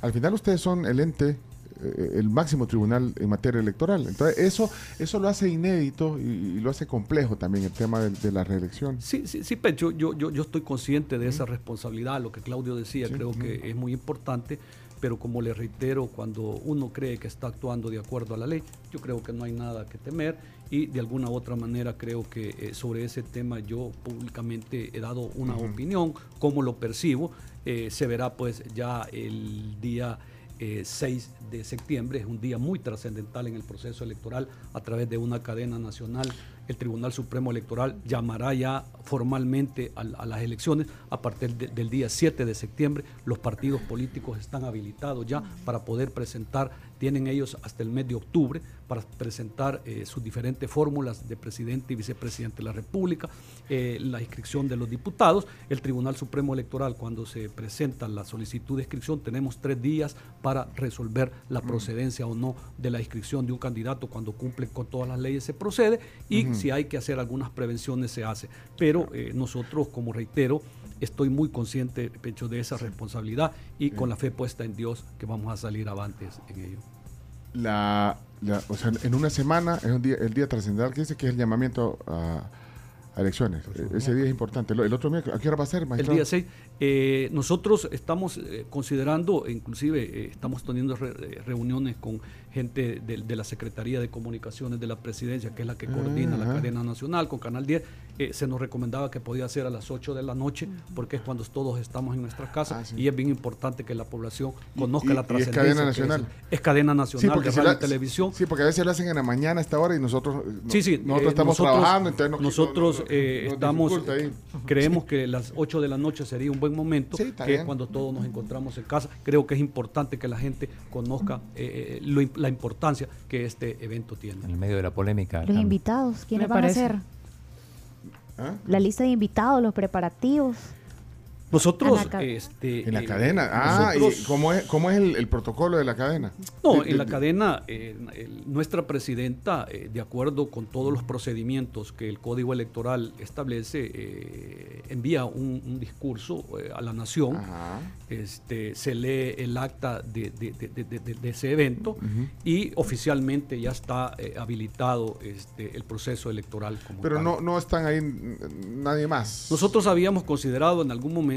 Al final ustedes son el ente el máximo tribunal en materia electoral. Entonces, eso, eso lo hace inédito y, y lo hace complejo también el tema de, de la reelección. Sí, sí, sí, Pecho, yo, yo, yo estoy consciente de esa responsabilidad, lo que Claudio decía, creo que es muy importante, pero como le reitero, cuando uno cree que está actuando de acuerdo a la ley, yo creo que no hay nada que temer y de alguna u otra manera creo que eh, sobre ese tema yo públicamente he dado una opinión, cómo lo percibo, eh, se verá pues ya el día eh, 6 de septiembre, es un día muy trascendental en el proceso electoral a través de una cadena nacional. El Tribunal Supremo Electoral llamará ya formalmente a, las elecciones a partir de- del día 7 de septiembre. Los partidos políticos están habilitados ya para poder presentar, tienen ellos hasta el mes de octubre para presentar eh, sus diferentes fórmulas de presidente y vicepresidente de la República, eh, la inscripción de los diputados. El Tribunal Supremo Electoral, cuando se presenta la solicitud de inscripción, tenemos tres días para resolver la procedencia o no de la inscripción de un candidato. Cuando cumple con todas las leyes se procede y si hay que hacer algunas prevenciones se hace. Pero eh, nosotros, como reitero, estoy muy consciente, Pecho, de esa responsabilidad y con la fe puesta en Dios que vamos a salir avantes en ello. La, la- o sea, en una semana es un día, el día trascendental que dice que es el llamamiento a, a elecciones. Ese día es importante. El otro miércoles, ¿a qué hora va a ser, El magistrado? día 6. Eh, nosotros estamos eh, considerando, inclusive eh, estamos teniendo re- eh, reuniones con gente de, de la Secretaría de Comunicaciones de la Presidencia, que es la que coordina la ajá. cadena nacional, con Canal 10. eh, se nos recomendaba que podía ser a las 8 de la noche, porque es cuando todos estamos en nuestras casas Ah, sí. y es bien importante que la población conozca y- la y es trascendencia. cadena nacional. Es, es cadena nacional de si radio la- televisión. Sí, porque a veces lo hacen en la mañana a esta hora y nosotros, eh, no- Sí, sí. nosotros eh, estamos nosotros- trabajando. Entonces no- nosotros no- no- eh, nos estamos, creemos que las 8 de la noche sería un buen momento, Sí, está que es cuando todos nos encontramos en casa. Creo que es importante que la gente conozca eh, eh, lo la importancia que este evento En tiene. el medio de la polémica. Los invitados, ¿quiénes van parece. a ser? ¿Ah? La lista de invitados, los preparativos. Nosotros, En la ca- este, En la eh, cadena. Ah, nosotros- ¿y cómo es, cómo es el, el protocolo de la cadena? No, De- en la de- cadena, eh, el- nuestra presidenta, eh, de acuerdo con todos los procedimientos que el Código Electoral establece, eh, envía un, un discurso eh, a la nación. Ajá. Este, se lee el acta de, de- de- de- de- de ese evento y oficialmente ya está eh, habilitado este, el proceso electoral. Como Pero tal. no, no están ahí nadie más. Nosotros habíamos considerado en algún momento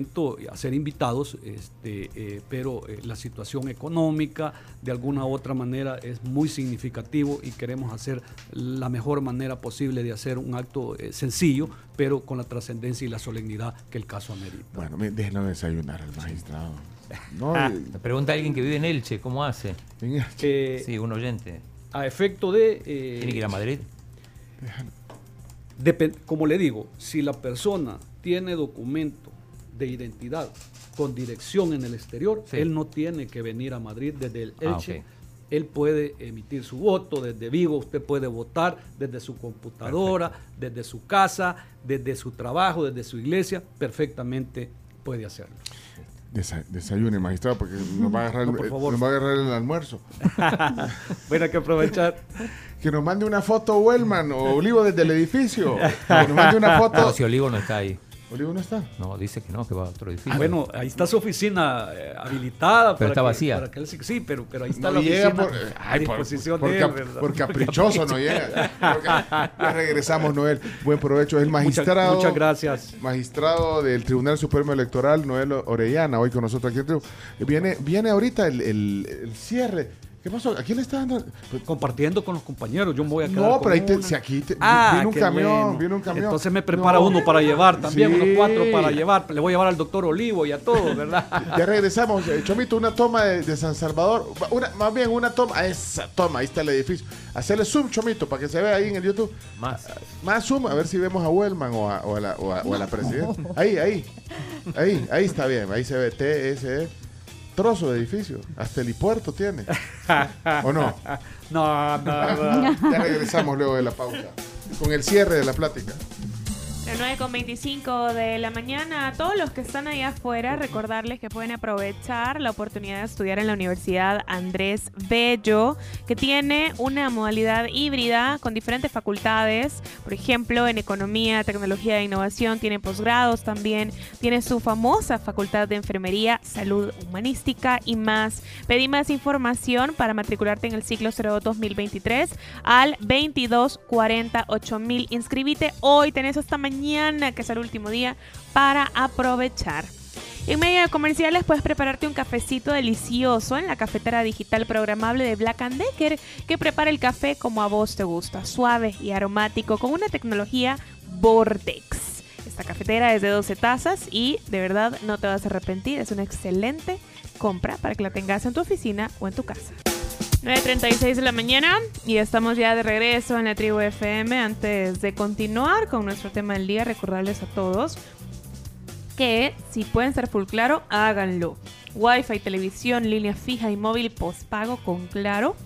hacer invitados, este, eh, pero eh, la situación económica de alguna u otra manera es muy significativo y queremos hacer la mejor manera posible de hacer un acto eh, sencillo, pero con la trascendencia y la solemnidad que el caso amerita. Bueno, déjenlo desayunar al magistrado. No, Ah. pregunta alguien que vive en Elche, ¿cómo hace? Eh, Sí, un oyente. A efecto de... eh, Tiene que ir a Madrid. Como le digo, si la persona tiene documento de identidad con dirección en el exterior, Sí. él no tiene que venir a Madrid desde el Ah, Elche. Él puede emitir su voto desde Vigo, usted puede votar desde su computadora, desde su casa, desde su trabajo, desde su iglesia, perfectamente puede hacerlo. desa- desayune, magistrado, porque nos va a agarrar, No, por favor. nos va a agarrar el almuerzo. Bueno, hay que aprovechar. Que nos mande una foto Wellman o Olivo desde el edificio. Que nos mande una foto. No, si Olivo no está ahí. Olivo no está. No, dice que no, que va a otro edificio. Bueno, ahí está su oficina eh, habilitada. Pero está que- vacía. para que él sí- pero, pero ahí está No la llega oficina por, a ay, por, disposición por de cap- él, ¿verdad? por caprichoso no llega. Porque- ya regresamos, Noel. Buen provecho. El magistrado. Muchas, muchas gracias. Magistrado del Tribunal Supremo Electoral, Noel Orellana, hoy con nosotros aquí en. Viene, viene ahorita el, el- el cierre. ¿Qué pasó? ¿A quién le está dando? Pues, Compartiendo con los compañeros, yo me voy a quedar No, pero ahí te- si aquí te- Ah, viene un camión, bueno. viene un camión. Entonces me prepara No. uno para llevar también, Sí. unos cuatro para llevar. Le voy a llevar al doctor Olivo y a todos, ¿verdad? Ya regresamos. Eh, Chomito, una toma de, de San Salvador. Una, más bien, una toma. Esa toma, ahí está el edificio. Hacerle zoom, Chomito, para que se vea ahí en el YouTube. Más. Más zoom, a ver si vemos a Wellman o a, o a la, o a- o a la presidenta. Ahí, ahí. Ahí, ahí está bien. Ahí se ve TSE. Trozo de edificio. Hasta helipuerto tiene. ¿O no? No, no, no. Ya regresamos luego de la pausa. Con el cierre de la plática. Las 9.25 de la mañana, a todos los que están ahí afuera, recordarles que pueden aprovechar la oportunidad de estudiar en la Universidad Andrés Bello, que tiene una modalidad híbrida con diferentes facultades, por ejemplo, en Economía, Tecnología e Innovación, tiene posgrados también, tiene su famosa Facultad de Enfermería, Salud Humanística y más. Pedí más información para matricularte en el ciclo 02 2023 al 2248.000. Inscribite hoy, tenés hasta mañana que es el último día, para aprovechar. En medio de comerciales puedes prepararte un cafecito delicioso en la cafetera digital programable de Black Decker que prepara el café como a vos te gusta, suave y aromático con una tecnología Vortex. Esta cafetera es de 12 tazas y de verdad no te vas a arrepentir, es una excelente compra para que la tengas en tu oficina o en tu casa. 9.36 de la mañana y estamos ya de regreso en la tribu FM. Antes de continuar con nuestro tema del día, recordarles a todos que si pueden ser full claro, háganlo. Wi-Fi, televisión, línea fija y móvil postpago con claro.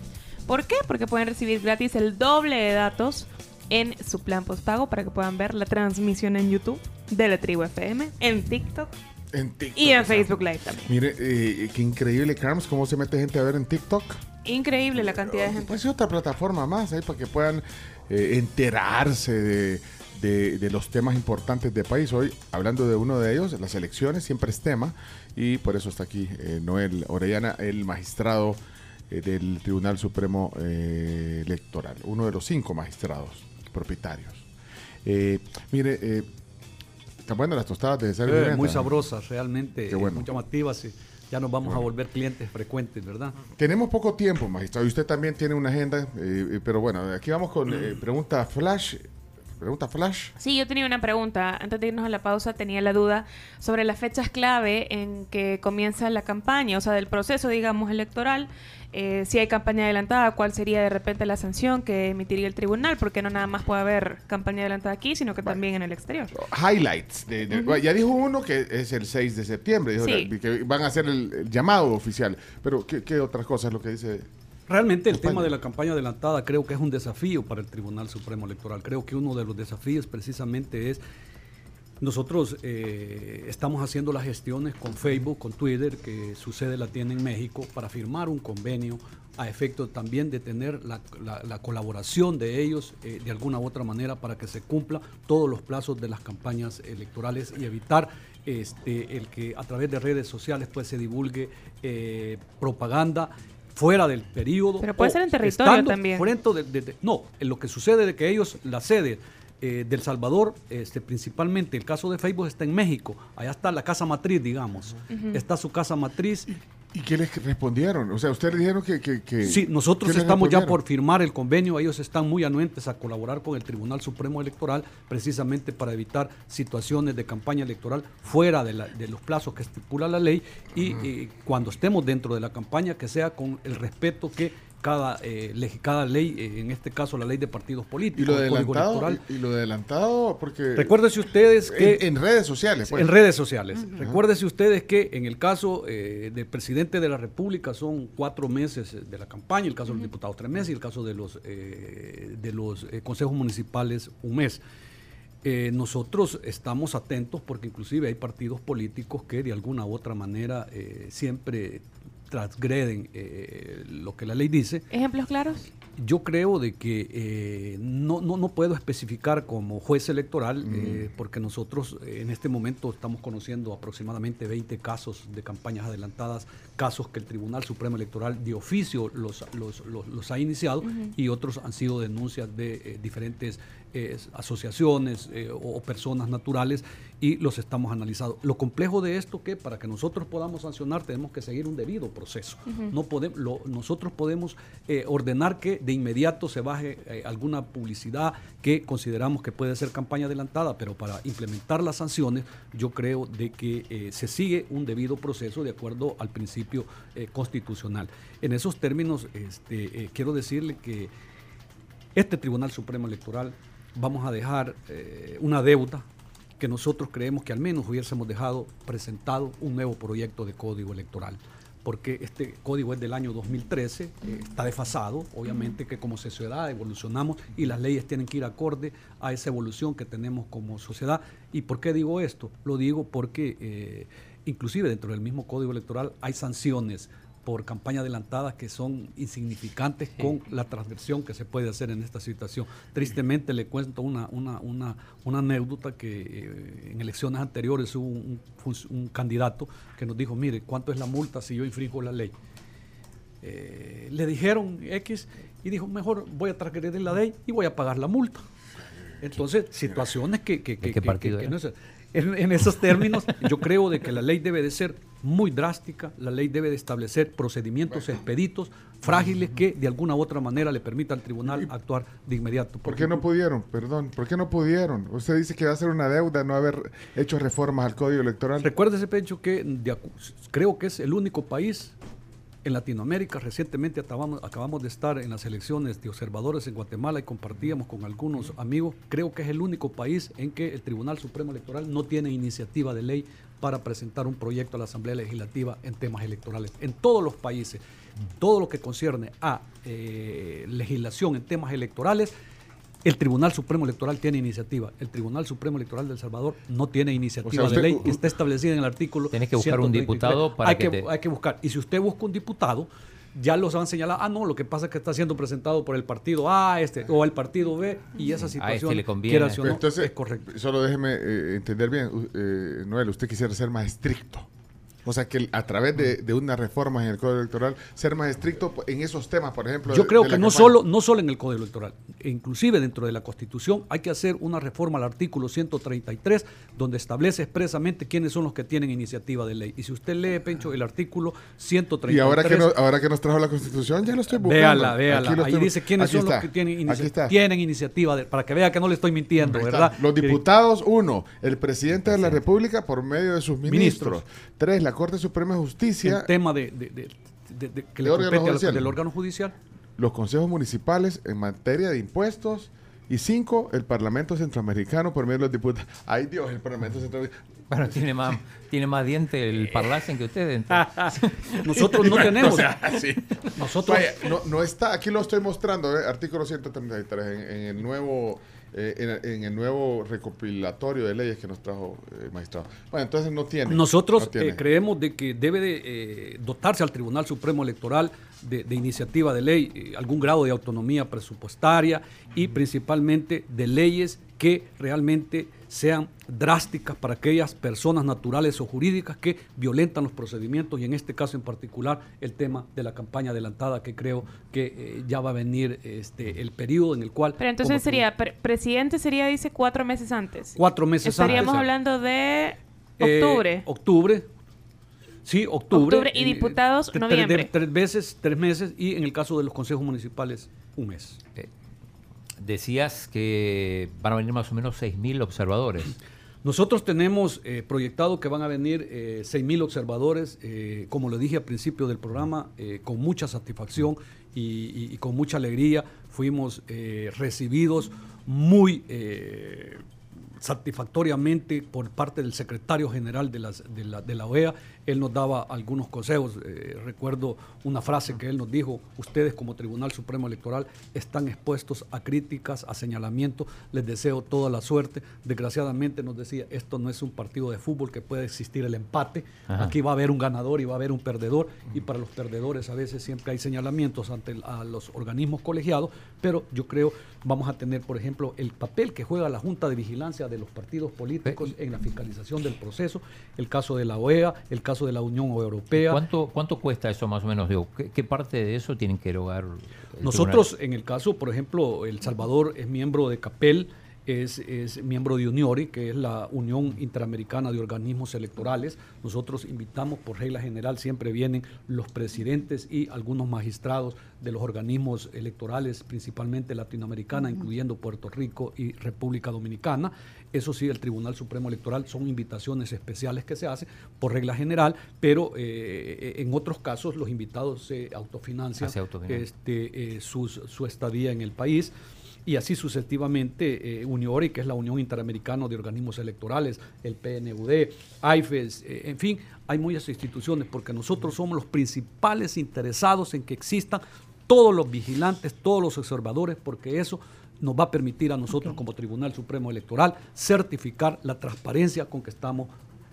¿Por qué? Porque pueden recibir gratis el doble de datos en su plan postpago para que puedan ver la transmisión en YouTube de la tribu FM, en TikTok En TikTok. y en Facebook Live también. Mire, eh, qué increíble, Carms, cómo se mete gente a ver en TikTok. Increíble la cantidad de gente. Pues es otra plataforma más ahí para que puedan eh, enterarse de, de- de los temas importantes del país. Hoy, hablando de uno de ellos, las elecciones siempre es tema y por eso está aquí eh, Noel Orellana, el magistrado eh, del Tribunal Supremo eh, Electoral, uno de los cinco magistrados propietarios. Eh, mire, eh, están buenas las tostadas de César Eh, muy sabrosas, realmente, Qué bueno. muy llamativas. y ya nos vamos a volver clientes frecuentes, ¿verdad? Tenemos poco tiempo, magistrado, y usted también tiene una agenda, eh, eh, pero bueno, aquí vamos con eh, pregunta flash. Pregunta flash. Sí, yo tenía una pregunta. Antes de irnos a la pausa, tenía la duda sobre las fechas clave en que comienza la campaña, o sea, del proceso, digamos, electoral. Eh, si hay campaña adelantada, ¿cuál sería de repente la sanción que emitiría el tribunal? Porque no nada más puede haber campaña adelantada aquí, sino que también en el exterior. Highlights. de- Ya dijo uno que es el 6 de septiembre, dijo Sí. la- que van a hacer el, el llamado oficial. Pero, ¿qué, qué otras cosas lo que dice? Realmente el tema de la campaña adelantada creo que es un desafío para el Tribunal Supremo Electoral. Creo que uno de los desafíos precisamente es, nosotros eh, estamos haciendo las gestiones con Facebook, con Twitter, que su sede la tiene en México, para firmar un convenio a efecto también de tener la, la- la colaboración de ellos eh, de alguna u otra manera para que se cumpla todos los plazos de las campañas electorales y evitar este, el que a través de redes sociales pues se divulgue eh, propaganda fuera del periodo. Pero puede ser en territorio también. frente de- de- de- no, en lo que sucede de que ellos, la sede eh, del Salvador, este, principalmente el caso de Facebook está en México. Allá está la casa matriz, digamos. Está su casa matriz. ¿Y qué les respondieron? O sea, ustedes dijeron que... que, que- Sí, nosotros ¿qué les estamos ya por firmar el convenio. Ellos están muy anuentes a colaborar con el Tribunal Supremo Electoral precisamente para evitar situaciones de campaña electoral fuera de, la- de los plazos que estipula la ley y cuando estemos dentro de la campaña que sea con el respeto que cada, eh, cada ley, eh, en este caso la ley de partidos políticos, ¿Y lo adelantado? ¿Y, y lo adelantado? Porque... Recuérdense ustedes que en, en redes sociales, pues. en redes sociales. Recuérdense ustedes que en el caso eh, del presidente de la República son cuatro meses eh, de la campaña, el caso de los diputados tres meses y el caso de los de los consejos municipales un mes. Eh, nosotros estamos atentos porque inclusive hay partidos políticos que de alguna u otra manera eh, siempre transgreden eh, lo que la ley dice. ¿Ejemplos claros? Yo creo de que eh, no, no, no puedo especificar como juez electoral, eh, porque nosotros eh, en este momento estamos conociendo aproximadamente 20 casos de campañas adelantadas, casos que el Tribunal Supremo Electoral de oficio los, los, los- los ha iniciado y otros han sido denuncias de eh, diferentes eh, asociaciones eh, o, o personas naturales y los estamos analizando. Lo complejo de esto que para que nosotros podamos sancionar tenemos que seguir un debido proceso. No podemos, lo- nosotros podemos eh, ordenar que de inmediato se baje eh, alguna publicidad que consideramos que puede ser campaña adelantada, pero para implementar las sanciones yo creo de que eh, se sigue un debido proceso de acuerdo al principio eh, constitucional. En esos términos, este, quiero decirle que este Tribunal Supremo Electoral vamos a dejar una deuda que nosotros creemos que al menos hubiésemos dejado presentado un nuevo proyecto de código electoral porque este código es del año 2013, eh, está desfasado, obviamente que como sociedad evolucionamos y las leyes tienen que ir acorde a esa evolución que tenemos como sociedad. ¿Y por qué digo esto? Lo digo porque eh, inclusive dentro del mismo código electoral hay sanciones por campaña adelantada que son insignificantes con la transgresión que se puede hacer en esta situación. Tristemente le cuento una, una, una, una anécdota que eh, en elecciones anteriores hubo un, candidato que nos dijo, mire, ¿cuánto es la multa si yo infringo la ley? Eh, le dijeron X y dijo, mejor voy a transgredir la ley y voy a pagar la multa. Entonces, situaciones que, que, que- qué que- no es- en, en esos términos, yo creo de que la ley debe de ser muy drástica, la ley debe de establecer procedimientos expeditos, frágiles, que de alguna u otra manera le permita al tribunal actuar de inmediato. ¿Por qué no pudieron? Perdón, ¿por qué no pudieron? Usted dice que va a ser una deuda no haber hecho reformas al Código Electoral. Recuérdese, Pencho, que de creo que es el único país en Latinoamérica. Recientemente acabamos, acabamos de estar en las elecciones de observadores en Guatemala y compartíamos con algunos amigos. Creo que es el único país en que el Tribunal Supremo Electoral no tiene iniciativa de ley para presentar un proyecto a la Asamblea Legislativa en temas electorales. En todos los países, todo lo que concierne a eh, legislación en temas electorales, el Tribunal Supremo Electoral tiene iniciativa. El Tribunal Supremo Electoral de El Salvador no tiene iniciativa O sea, de ley. Está establecida en el artículo. Tienes que buscar un 133. diputado para hay que que, te- hay que buscar. Y si usted busca un diputado, ya los van a señalar. Ah, no, lo que pasa es que está siendo presentado por el partido A, este, o el partido B, y esa situación. este le conviene. quieras o no, Entonces, es correcto. solo déjeme eh, entender bien, eh, Noel, usted quisiera ser más estricto. O sea, que a través de, de una reforma en el Código Electoral, ser más estricto en esos temas, por ejemplo. Yo creo de que no campaña. solo, no solo en el Código Electoral, e inclusive dentro de la Constitución hay que hacer una reforma al artículo 133 donde establece expresamente quiénes son los que tienen iniciativa de ley. Y si usted lee, Pencho, el artículo 133... Y ahora que, no- ahora que nos trajo la Constitución, ya lo estoy buscando. Véala, véala. Ahí estoy dice quiénes son está, los que tienen, tienen iniciativa, de- para que vea que no le estoy mintiendo, está. ¿verdad? Los diputados, uno, el presidente de la República por medio de sus ministros. Ministros. Tres, la Corte Suprema de Justicia, el tema de, de- de- de- de- que De le compete al- del órgano judicial. los consejos municipales en materia de impuestos. Y cinco, el Parlamento Centroamericano por medio de los diputados. Ay Dios, el Parlamento Centroamericano. Bueno, tiene más, tiene más diente el parlacen que ustedes. Nosotros no tenemos. O sea, sí. Nosotros Vaya, no, no está, aquí lo estoy mostrando, eh, artículo 133, en, en el nuevo eh, en, en el nuevo recopilatorio de leyes que nos trajo eh, el magistrado. Bueno, entonces no tiene. Nosotros no tiene. eh, creemos de que debe de eh, dotarse al Tribunal Supremo Electoral de, de iniciativa de ley, eh, algún grado de autonomía presupuestaria y principalmente de leyes que realmente sean drásticas para aquellas personas naturales o jurídicas que violentan los procedimientos y en este caso en particular el tema de la campaña adelantada que creo que eh, ya va a venir este el periodo en el cual Pero entonces sería, pre- presidente sería, dice, cuatro meses antes. cuatro meses Estaríamos antes. hablando de Eh, octubre. octubre. Sí, octubre. Octubre y Eh, diputados, noviembre. de- Tres veces, tres meses y en el caso de los consejos municipales, un mes. Decías que van a venir más o menos 6.000 observadores. Nosotros tenemos eh, proyectado que van a venir eh, 6.000 observadores, eh, como lo dije al principio del programa, eh, con mucha satisfacción y, con mucha alegría. Fuimos recibidos muy satisfactoriamente por parte del secretario general de la OEA. Él nos daba algunos consejos. eh, recuerdo una frase que él nos dijo, ustedes como Tribunal Supremo Electoral están expuestos a críticas, a señalamientos. Les deseo toda la suerte. Desgraciadamente nos decía, esto no es un partido de fútbol que puede existir el empate. Ajá. Aquí va a haber un ganador y va a haber un perdedor. Y para los perdedores a veces siempre hay señalamientos ante el- a los organismos colegiados. Pero yo creo vamos a tener, por ejemplo, el papel que juega la Junta de Vigilancia de los partidos políticos en la fiscalización del proceso, el caso de la OEA, el caso de la Unión Europea. ¿Cuánto, ¿Cuánto cuesta eso más o menos? Digo, ¿qué, qué parte de eso tienen que erogar? Nosotros, en el caso, por ejemplo, El Salvador es miembro de CAPEL, es, es miembro de UNIORI, que es la Unión Interamericana de Organismos Electorales. Nosotros invitamos, por regla general, siempre vienen los presidentes y algunos magistrados de los organismos electorales, principalmente latinoamericana, incluyendo Puerto Rico y República Dominicana. Eso sí, el Tribunal Supremo Electoral son invitaciones especiales que se hacen por regla general, pero eh, en otros casos los invitados se autofinancian Ah, se autofinancian. este, eh, sus- su estadía en el país. Y así sucesivamente eh, Uniori, que es la Unión Interamericana de Organismos Electorales, el PNUD, AIFES, eh, en fin, hay muchas instituciones porque nosotros somos los principales interesados en que existan todos los vigilantes, todos los observadores, porque eso nos va a permitir a nosotros como Tribunal Supremo Electoral certificar la transparencia con que estamos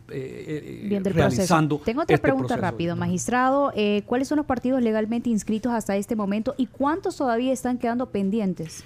eh, eh, Bien del realizando. proceso. Tengo otra este pregunta rápido, magistrado. eh, ¿Cuáles son los partidos legalmente inscritos hasta este momento y cuántos todavía están quedando pendientes?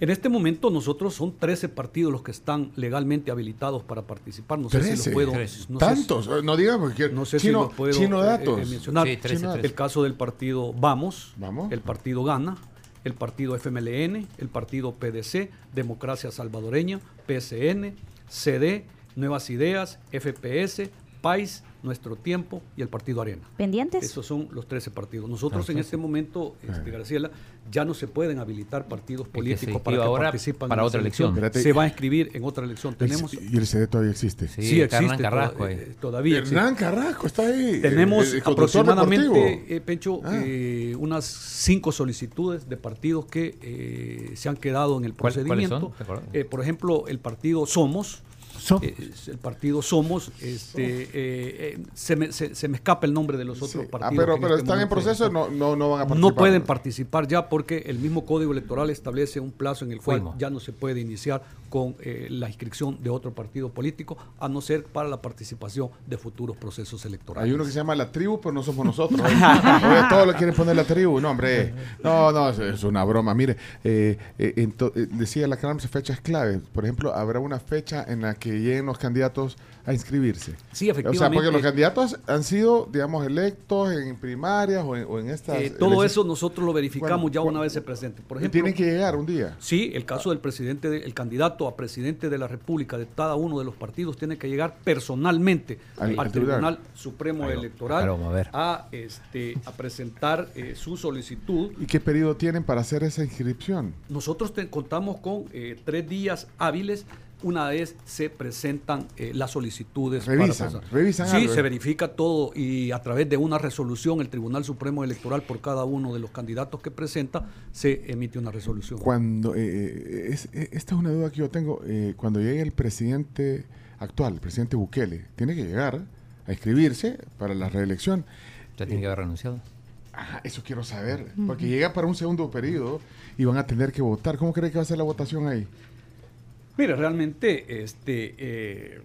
En este momento nosotros son 13 partidos los que están legalmente habilitados para participar. No sé si los puedo... No sé si- Tantos, eh, no digamos que No sé chino, si los puedo chino eh, datos. eh, mencionar. Sí, Chino. El caso del partido Vamos, Vamos. el partido Gana, el partido FMLN, el partido PDC, Democracia Salvadoreña, PSN, CD, Nuevas Ideas, FPS, PAIS, Nuestro Tiempo y el partido Arena. ¿Pendientes? Esos son los 13 partidos. Nosotros en este momento, este, Graciela, ya no se pueden habilitar partidos que políticos para que ahora participen para en otra elección. Se va a inscribir en otra elección. El- Tenemos, y el CD todavía existe. Sí, sí, está Hernán existe Carrasco ahí. eh, todavía. existe. Hernán Carrasco está ahí. Tenemos el- el aproximadamente, eh, Pencho, Ah. eh, unas cinco solicitudes de partidos que eh, se han quedado en el ¿Cuál- cuáles procedimiento. Eh, por ejemplo, el partido Somos. Somos. eh, es el partido Somos, este, eh, eh, se, me, se- se me escapa el nombre de los otros Sí. Ah, partidos. pero, que pero este están en proceso, no, no, no van a participar. no pueden participar ya porque el mismo código electoral establece un plazo en el cual Fuimos. ya no se puede iniciar con eh, la inscripción de otro partido político, a no ser para la participación de futuros procesos electorales. Hay uno que se llama La Tribu, pero no somos nosotros. Oye, todos le quieren poner La Tribu. No, hombre. No, no, es, es una broma. Mire, eh, eh, eh, decía la CRAMS fechas claves. Por ejemplo, habrá una fecha en la que lleguen los candidatos a inscribirse. Sí, O sea, porque efectivamente. los candidatos han sido, digamos, electos en primarias o en, o en estas. Eh, todo eso nosotros lo verificamos Bueno, ya una vez se presente. Por Y ejemplo, Tienen que llegar un día. Sí, el caso del presidente, de- el candidato a presidente de la República de cada uno de los partidos tiene que llegar personalmente Al- al, al tribunal. Supremo Electoral ahí vamos a ver. a, este, a presentar eh, su solicitud. ¿Y qué periodo tienen para hacer esa inscripción? Nosotros te- contamos con eh, tres días hábiles. Una vez se presentan eh, las solicitudes. para Revisan, pasar. revisan Sí, algo, se ¿eh? verifica todo y a través de una resolución el Tribunal Supremo Electoral por cada uno de los candidatos que presenta se emite una resolución. Cuando, eh, eh, es- esta es una duda que yo tengo. eh, cuando llegue el presidente actual, el presidente Bukele, tiene que llegar a inscribirse para la reelección. Ya tiene que haber renunciado. Ajá, eso quiero saber. Porque llega para un segundo periodo y van a tener que votar. ¿Cómo cree que va a ser la votación ahí? Mire, realmente, este, eh,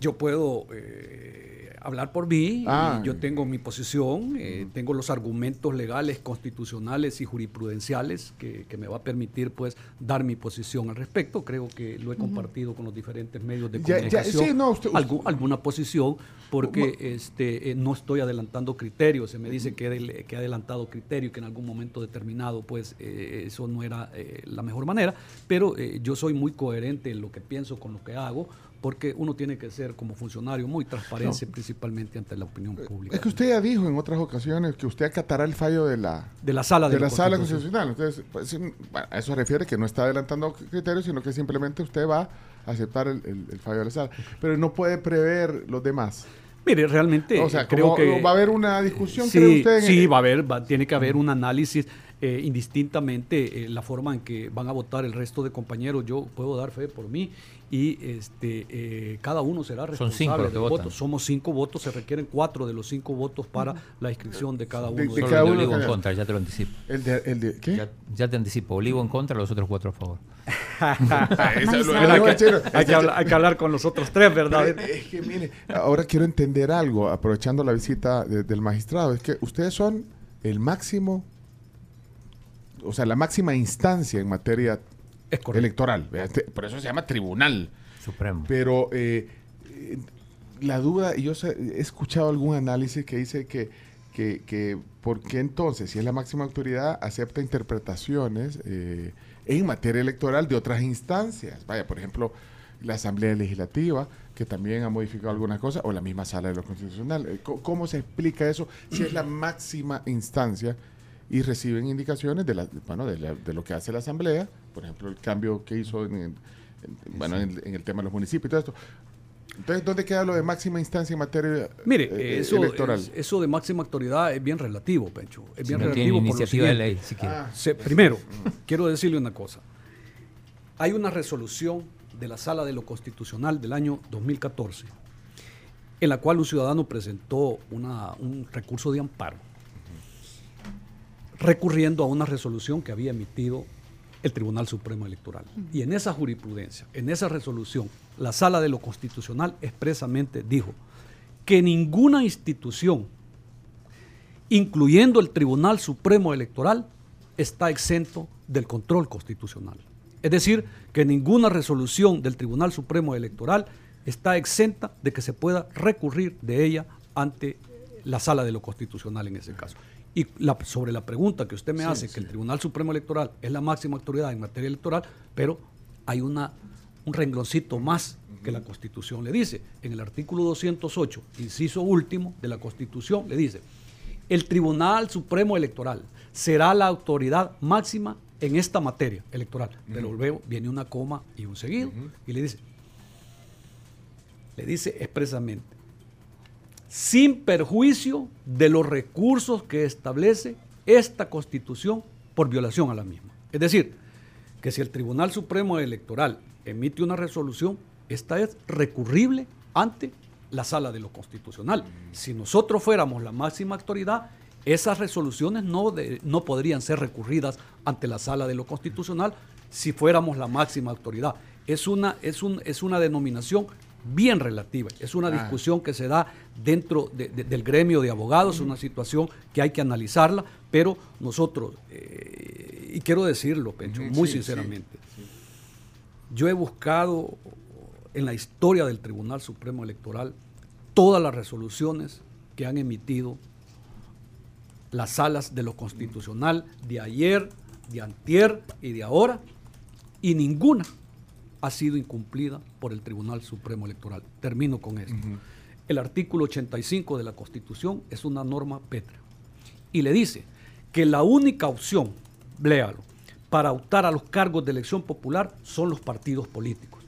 yo puedo eh, hablar por mí. Ah. y yo tengo mi posición, eh, tengo los argumentos legales, constitucionales y jurisprudenciales que, que me va a permitir, pues, dar mi posición al respecto. Creo que lo he compartido con los diferentes medios de Ya- ya, comunicación. sí, no, usted- Algu- alguna posición, porque este, eh, no estoy adelantando criterios. Se me dice que, he que he adelantado criterios, que en algún momento determinado, pues, eh, eso no era eh, la mejor manera. Pero yo soy muy coherente en lo que pienso con lo que hago, porque uno tiene que ser, como funcionario, muy transparente, principalmente ante la opinión pública. Es que usted ya dijo en otras ocasiones que usted acatará el fallo de la, de la sala de, de la sala constitucional. Entonces, pues, a eso refiere que no está adelantando criterios, sino que simplemente usted va a aceptar el, el- el fallo de la sala. Pero no puede prever los demás. Mire, realmente o sea, creo como que va a haber una discusión, sí, cree usted. en sí, el- va a haber, va- tiene que haber un análisis eh, indistintamente eh, la forma en que van a votar el resto de compañeros. Yo puedo dar fe por mí y este eh, cada uno será responsable cinco los que del votan. voto. Somos cinco votos, se requieren cuatro de los cinco votos para la inscripción de cada uno. De- de de cada uno de Olivo en contra, ya te lo anticipo. El de, el de- ¿Qué? Ya, ya te anticipo. Olivo en contra, los otros cuatro a favor. Hay, que, hay que hablar, hay que hablar con los otros tres, ¿verdad? Es que mire, ahora quiero entender algo, aprovechando la visita de- del magistrado, es que ustedes son el máximo, o sea, la máxima instancia en materia Es correcto. electoral. ¿verdad? Te- Por eso se llama tribunal. Supremo. Pero eh, eh, la duda, y yo sé- he escuchado algún análisis que dice que, que, que ¿por qué entonces, si es la máxima autoridad, acepta interpretaciones eh, en materia electoral de otras instancias? Vaya, por ejemplo, la Asamblea Legislativa, que también ha modificado algunas cosas, o la misma Sala de lo Constitucional. Eh, co- ¿Cómo se explica eso si es la máxima instancia? y reciben indicaciones de, la, bueno, de, la- de lo que hace la Asamblea, por ejemplo, el cambio que hizo en, en- en- bueno, en, en el tema de los municipios y todo esto. Entonces, ¿dónde queda lo de máxima instancia en materia Mire, eh, eso, electoral? es- eso de máxima autoridad es bien relativo, Pencho. Es Si bien no tiene relativo por lo iniciativa de ley, si quiere. Ah, Se- primero, quiero decirle una cosa. hay una resolución de la Sala de lo Constitucional del año 2014 en la cual un ciudadano presentó una- un recurso de amparo recurriendo a una resolución que había emitido el Tribunal Supremo Electoral. Y en esa jurisprudencia, en esa resolución, la Sala de lo Constitucional expresamente dijo que ninguna institución, incluyendo el Tribunal Supremo Electoral, está exento del control constitucional. Es decir, que ninguna resolución del Tribunal Supremo Electoral está exenta de que se pueda recurrir de ella ante la sala de lo constitucional en ese caso. Y la- sobre la pregunta que usted me hace, que el Tribunal Supremo Electoral es la máxima autoridad en materia electoral, pero hay una, un rengloncito más que la Constitución le dice. En el artículo 208, inciso último de la Constitución, le dice, el Tribunal Supremo Electoral será la autoridad máxima en esta materia electoral. Pero luego viene una coma y un seguido. Y le dice, le dice expresamente, sin perjuicio de los recursos que establece esta Constitución por violación a la misma. Es decir, que si el Tribunal Supremo Electoral emite una resolución, esta es recurrible ante la sala de lo constitucional. Si nosotros fuéramos la máxima autoridad, esas resoluciones no, no podrían ser recurridas ante la sala de lo constitucional si fuéramos la máxima autoridad. Es una, es un, es una denominación bien relativa, es una Ah. discusión que se da dentro de- de- del gremio de abogados, es una situación que hay que analizarla, pero nosotros, eh, y quiero decirlo, Pencho, Ujú, muy sí, sí, sinceramente, yo he buscado en la historia del Tribunal Supremo Electoral todas las resoluciones que han emitido las salas de lo constitucional de ayer, de antier y de ahora, y ninguna ha sido incumplida por el Tribunal Supremo Electoral. Termino con esto. El artículo 85 de la Constitución es una norma pétrea y le dice que la única opción, léalo, para optar a los cargos de elección popular son los partidos políticos.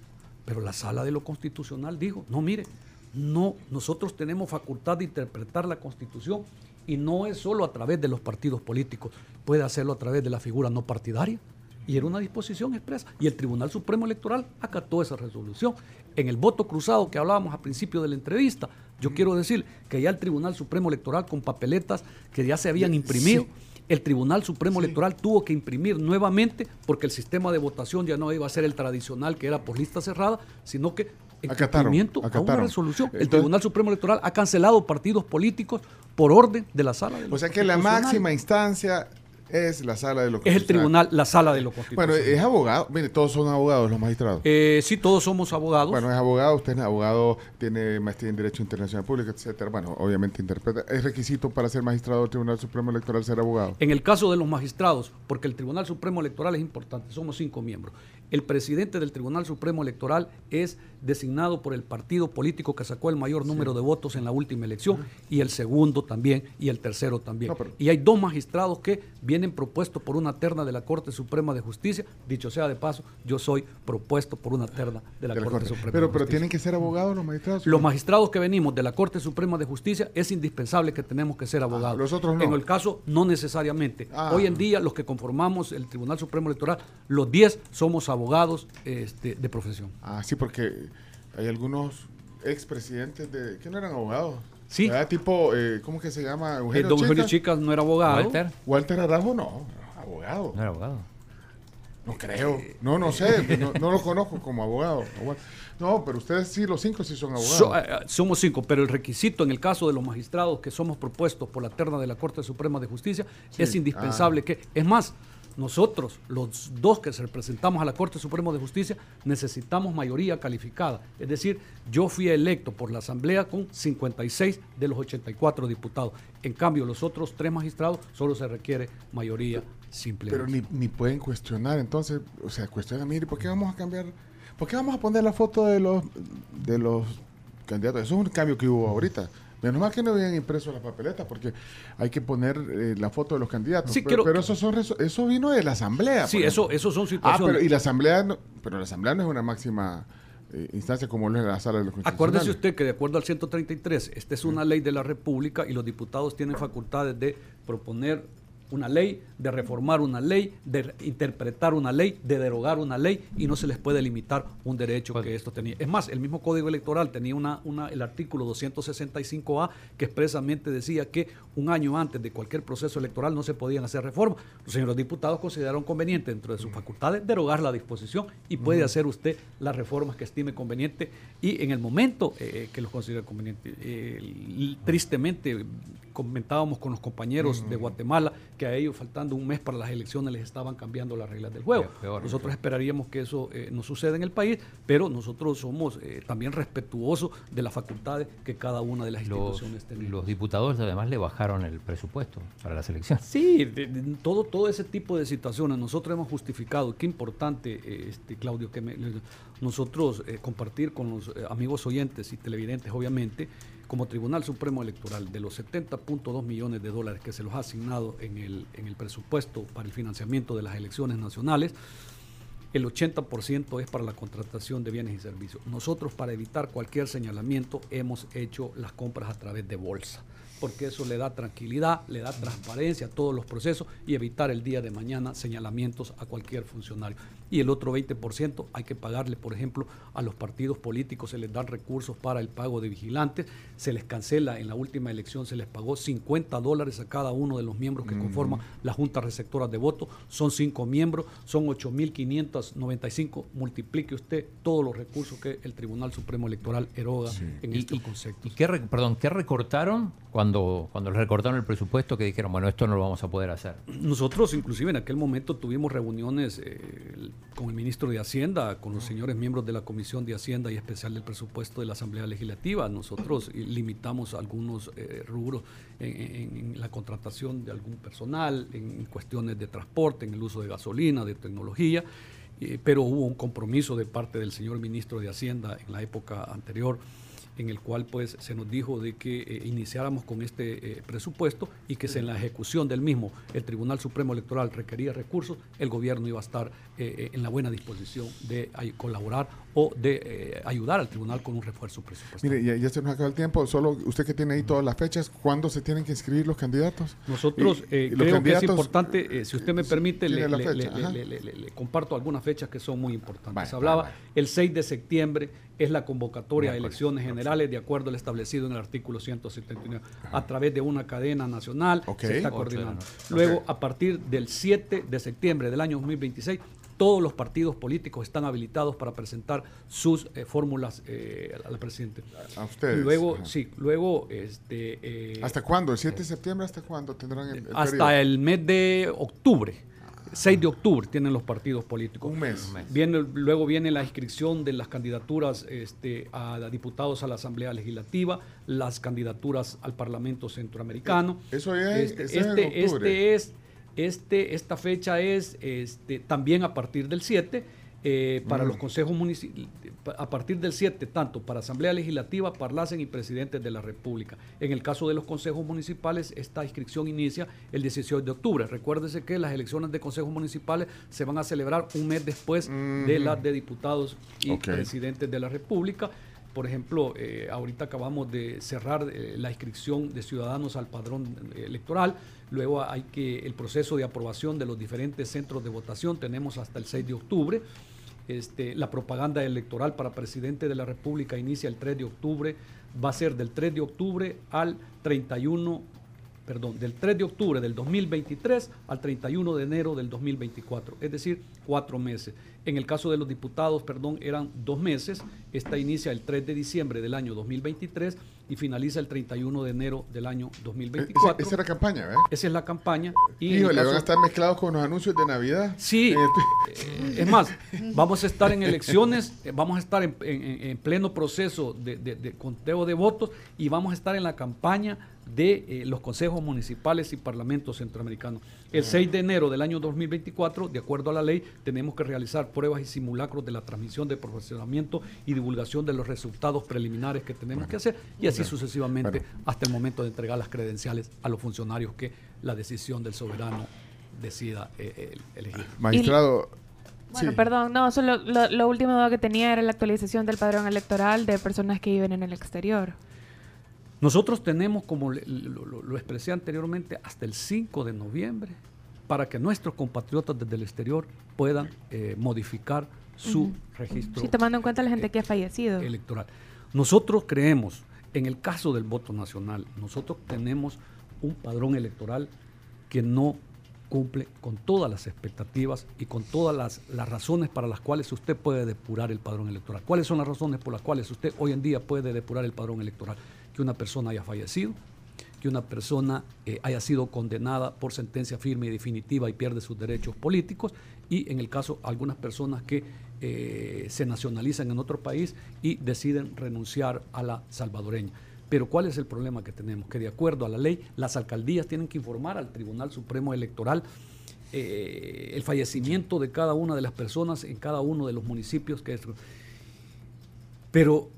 Pero la sala de lo constitucional dijo, no, mire, no, nosotros tenemos facultad de interpretar la constitución y no es solo a través de los partidos políticos, puede hacerlo a través de la figura no partidaria. Y era una disposición expresa. Y el Tribunal Supremo Electoral acató esa resolución. En el voto cruzado que hablábamos al principio de la entrevista, yo quiero decir que ya el Tribunal Supremo Electoral con papeletas que ya se habían imprimido, el Tribunal Supremo Electoral tuvo que imprimir nuevamente porque el sistema de votación ya no iba a ser el tradicional que era por lista cerrada, sino que en Acataron, cumplimiento a una resolución. El Tribunal Supremo Electoral ha cancelado partidos políticos por orden de la sala. de O sea que la máxima instancia es la sala de lo es el tribunal, la sala de lo Bueno, es abogado. Mire, todos son abogados los magistrados. Eh, sí, todos somos abogados. Bueno, es abogado, usted es abogado, tiene maestría en Derecho Internacional Público, etcétera. Bueno, obviamente interpreta. ¿Es requisito para ser magistrado del Tribunal Supremo Electoral ser abogado? En el caso de los magistrados, porque el Tribunal Supremo Electoral es importante, somos cinco miembros. El presidente del Tribunal Supremo Electoral es designado por el partido político que sacó el mayor número de votos en la última elección, y el segundo también, y el tercero también. No, pero- y hay dos magistrados que vienen propuestos por una terna de la Corte Suprema de Justicia. Dicho sea de paso, yo soy propuesto por una terna de la, De la Corte, Corte. Suprema Pero, de pero Justicia. tienen que ser abogados los magistrados. Los magistrados que venimos de la Corte Suprema de Justicia es indispensable que tenemos que ser abogados. los otros no. En el caso, no necesariamente. Ah. Hoy en día, los que conformamos el Tribunal Supremo Electoral, los 10 somos abogados este, de profesión. Ah, sí, porque hay algunos expresidentes de que no eran abogados. Sí. ¿Verdad? Tipo, eh, ¿cómo que se llama? Eh, Eugenio don Eugenio Chicas. Chicas no era abogado. Walter, Walter Arajo, no, abogado. no era abogado. No creo. No, no sé. No, no lo conozco como abogado. No, pero ustedes sí, los cinco sí son abogados. So- eh, eh, somos cinco, pero el requisito en el caso de los magistrados que somos propuestos por la terna de la Corte Suprema de Justicia es indispensable que, es más, nosotros, los dos que representamos a la Corte Suprema de Justicia, necesitamos mayoría calificada. Es decir, yo fui electo por la Asamblea con 56 de los 84 diputados. En cambio, los otros tres magistrados solo se requiere mayoría simple. Pero ni, ni pueden cuestionar, entonces, o sea, cuestionan, mire, ¿por qué vamos a cambiar? ¿Por qué vamos a poner la foto de los de los candidatos? Eso es un cambio que hubo ahorita. Menos mal que no habían impreso las papeletas, porque hay que poner eh, la foto de los candidatos. Sí, pero, pero eso, son, eso vino de la asamblea. Sí, eso, eso son Ah, situaciones. pero y la asamblea, no, pero la asamblea no es una máxima eh, instancia como lo es la sala de los Acuérdese usted que de acuerdo al 133, esta es una ley de la República y los diputados tienen facultades de proponer una ley, de reformar una ley, de interpretar una ley, de derogar una ley y no se les puede limitar un derecho que esto tenía. Es más, el mismo Código Electoral tenía una, una, el artículo 265A que expresamente decía que un año antes de cualquier proceso electoral no se podían hacer reformas. Los señores diputados consideraron conveniente dentro de sus facultades derogar la disposición y puede hacer usted las reformas que estime conveniente y en el momento eh, que los considere conveniente. Eh, tristemente comentábamos con los compañeros de Guatemala que a ellos faltando un mes para las elecciones les estaban cambiando las reglas del juego. nosotros esperaríamos que eso eh, no suceda en el país, pero nosotros somos eh, también respetuosos de las facultades que cada una de las instituciones tiene. Los diputados además le bajaron el presupuesto para las elecciones. Sí, todo, todo ese tipo de situaciones nosotros hemos justificado. Qué importante, eh, este, Claudio, que nosotros compartir con los amigos oyentes y televidentes, obviamente, como Tribunal Supremo Electoral, de los 70.2 millones de dólares que se los ha asignado en el, en el presupuesto para el financiamiento de las elecciones nacionales, el 80% es para la contratación de bienes y servicios. Nosotros, para evitar cualquier señalamiento, hemos hecho las compras a través de bolsa porque eso le da tranquilidad, le da transparencia a todos los procesos y evitar el día de mañana señalamientos a cualquier funcionario. Y el otro 20% hay que pagarle, por ejemplo, a los partidos políticos, se les dan recursos para el pago de vigilantes, se les cancela, en la última elección se les pagó 50 dólares a cada uno de los miembros que conforman la Junta Receptora de Votos, son cinco miembros, son 8.595, multiplique usted todos los recursos que el Tribunal Supremo Electoral eroga en este concepto. ¿Y qué, perdón, qué recortaron cuando cuando, recortaron el presupuesto que dijeron, bueno, esto no lo vamos a poder hacer? Nosotros inclusive en aquel momento tuvimos reuniones eh, con el ministro de Hacienda, con los señores miembros de la Comisión de Hacienda y especial del presupuesto de la Asamblea Legislativa. Nosotros limitamos algunos eh, rubros en, la contratación de algún personal, en cuestiones de transporte, en el uso de gasolina, de tecnología. Eh, pero hubo un compromiso de parte del señor ministro de Hacienda en la época anterior en el cual pues se nos dijo de que eh, iniciáramos con este eh, presupuesto y que si en la ejecución del mismo el Tribunal Supremo Electoral requería recursos, el gobierno iba a estar eh, en la buena disposición de colaborar o de ayudar al tribunal con un refuerzo presupuestario. Mire, ya, se nos acaba el tiempo, solo usted que tiene ahí todas las fechas, ¿cuándo se tienen que inscribir los candidatos? Nosotros creo que es importante, si usted me permite, le, comparto algunas fechas que son muy importantes. Hablaba el 6 de septiembre es la convocatoria a elecciones generales de acuerdo al establecido en el artículo 179 a través de una cadena nacional se está coordinando. Luego, a partir del 7 de septiembre del año 2026, todos los partidos políticos están habilitados para presentar sus eh, fórmulas eh, al presidente. A ustedes. Luego, sí, luego, este. Eh, ¿Hasta cuándo? ¿El 7 de septiembre hasta cuándo tendrán el, Hasta el mes de octubre. 6 de octubre tienen los partidos políticos. Un mes. Viene, luego viene la inscripción de las candidaturas este, a diputados a la Asamblea Legislativa, las candidaturas al Parlamento Centroamericano. Eso es, este, este, este, es, este, esta fecha es este, también a partir del 7 eh, para los consejos municipales, a partir del 7, tanto para Asamblea Legislativa, Parlacen y Presidentes de la República. En el caso de los consejos municipales, esta inscripción inicia el 18 de octubre. Recuérdese que las elecciones de consejos municipales se van a celebrar un mes después de las de diputados y presidentes de la República. Por ejemplo, eh, ahorita acabamos de cerrar eh, la inscripción de ciudadanos al padrón electoral. Luego hay que el proceso de aprobación de los diferentes centros de votación tenemos hasta el 6 de octubre. Este, la propaganda electoral para presidente de la República inicia el 3 de octubre, va a ser del 3 de octubre al 31 perdón, del 3 de octubre del 2023 al 31 de enero del 2024, es decir, cuatro meses. En el caso de los diputados, perdón, eran dos meses. Esta inicia el 3 de diciembre del año 2023 y finaliza el 31 de enero del año 2024. Esa, es la campaña, ¿verdad? Esa es la campaña. Y Híjole, van a estar mezclados con los anuncios de Navidad. Sí, eh, es más, vamos a estar en elecciones, eh, vamos a estar en, pleno proceso de, de conteo de votos y vamos a estar en la campaña de eh, los consejos municipales y parlamentos centroamericanos. El 6 de enero del año 2024, de acuerdo a la ley, tenemos que realizar pruebas y simulacros de la transmisión de profesionamiento y divulgación de los resultados preliminares que tenemos que hacer y así sucesivamente hasta el momento de entregar las credenciales a los funcionarios que la decisión del soberano decida eh, eh, elegir. Magistrado. Bueno, perdón, no, solo lo, lo último que tenía era la actualización del padrón electoral de personas que viven en el exterior. Nosotros tenemos, como le- lo, lo- lo expresé anteriormente, hasta el 5 de noviembre para que nuestros compatriotas desde el exterior puedan eh, modificar su Ujú. registro Sí, tomando en cuenta la gente que ha fallecido. electoral. Nosotros creemos, en el caso del voto nacional, nosotros tenemos un padrón electoral que no cumple con todas las expectativas y con todas las, las razones para las cuales usted puede depurar el padrón electoral. ¿Cuáles son las razones por las cuales usted hoy en día puede depurar el padrón electoral? Que una persona haya fallecido, que una persona eh, haya sido condenada por sentencia firme y definitiva y pierde sus derechos políticos y en el caso algunas personas que eh, se nacionalizan en otro país y deciden renunciar a la salvadoreña. Pero ¿cuál es el problema que tenemos? Que de acuerdo a la ley, las alcaldías tienen que informar al Tribunal Supremo Electoral eh, el fallecimiento de cada una de las personas en cada uno de los municipios que es. Pero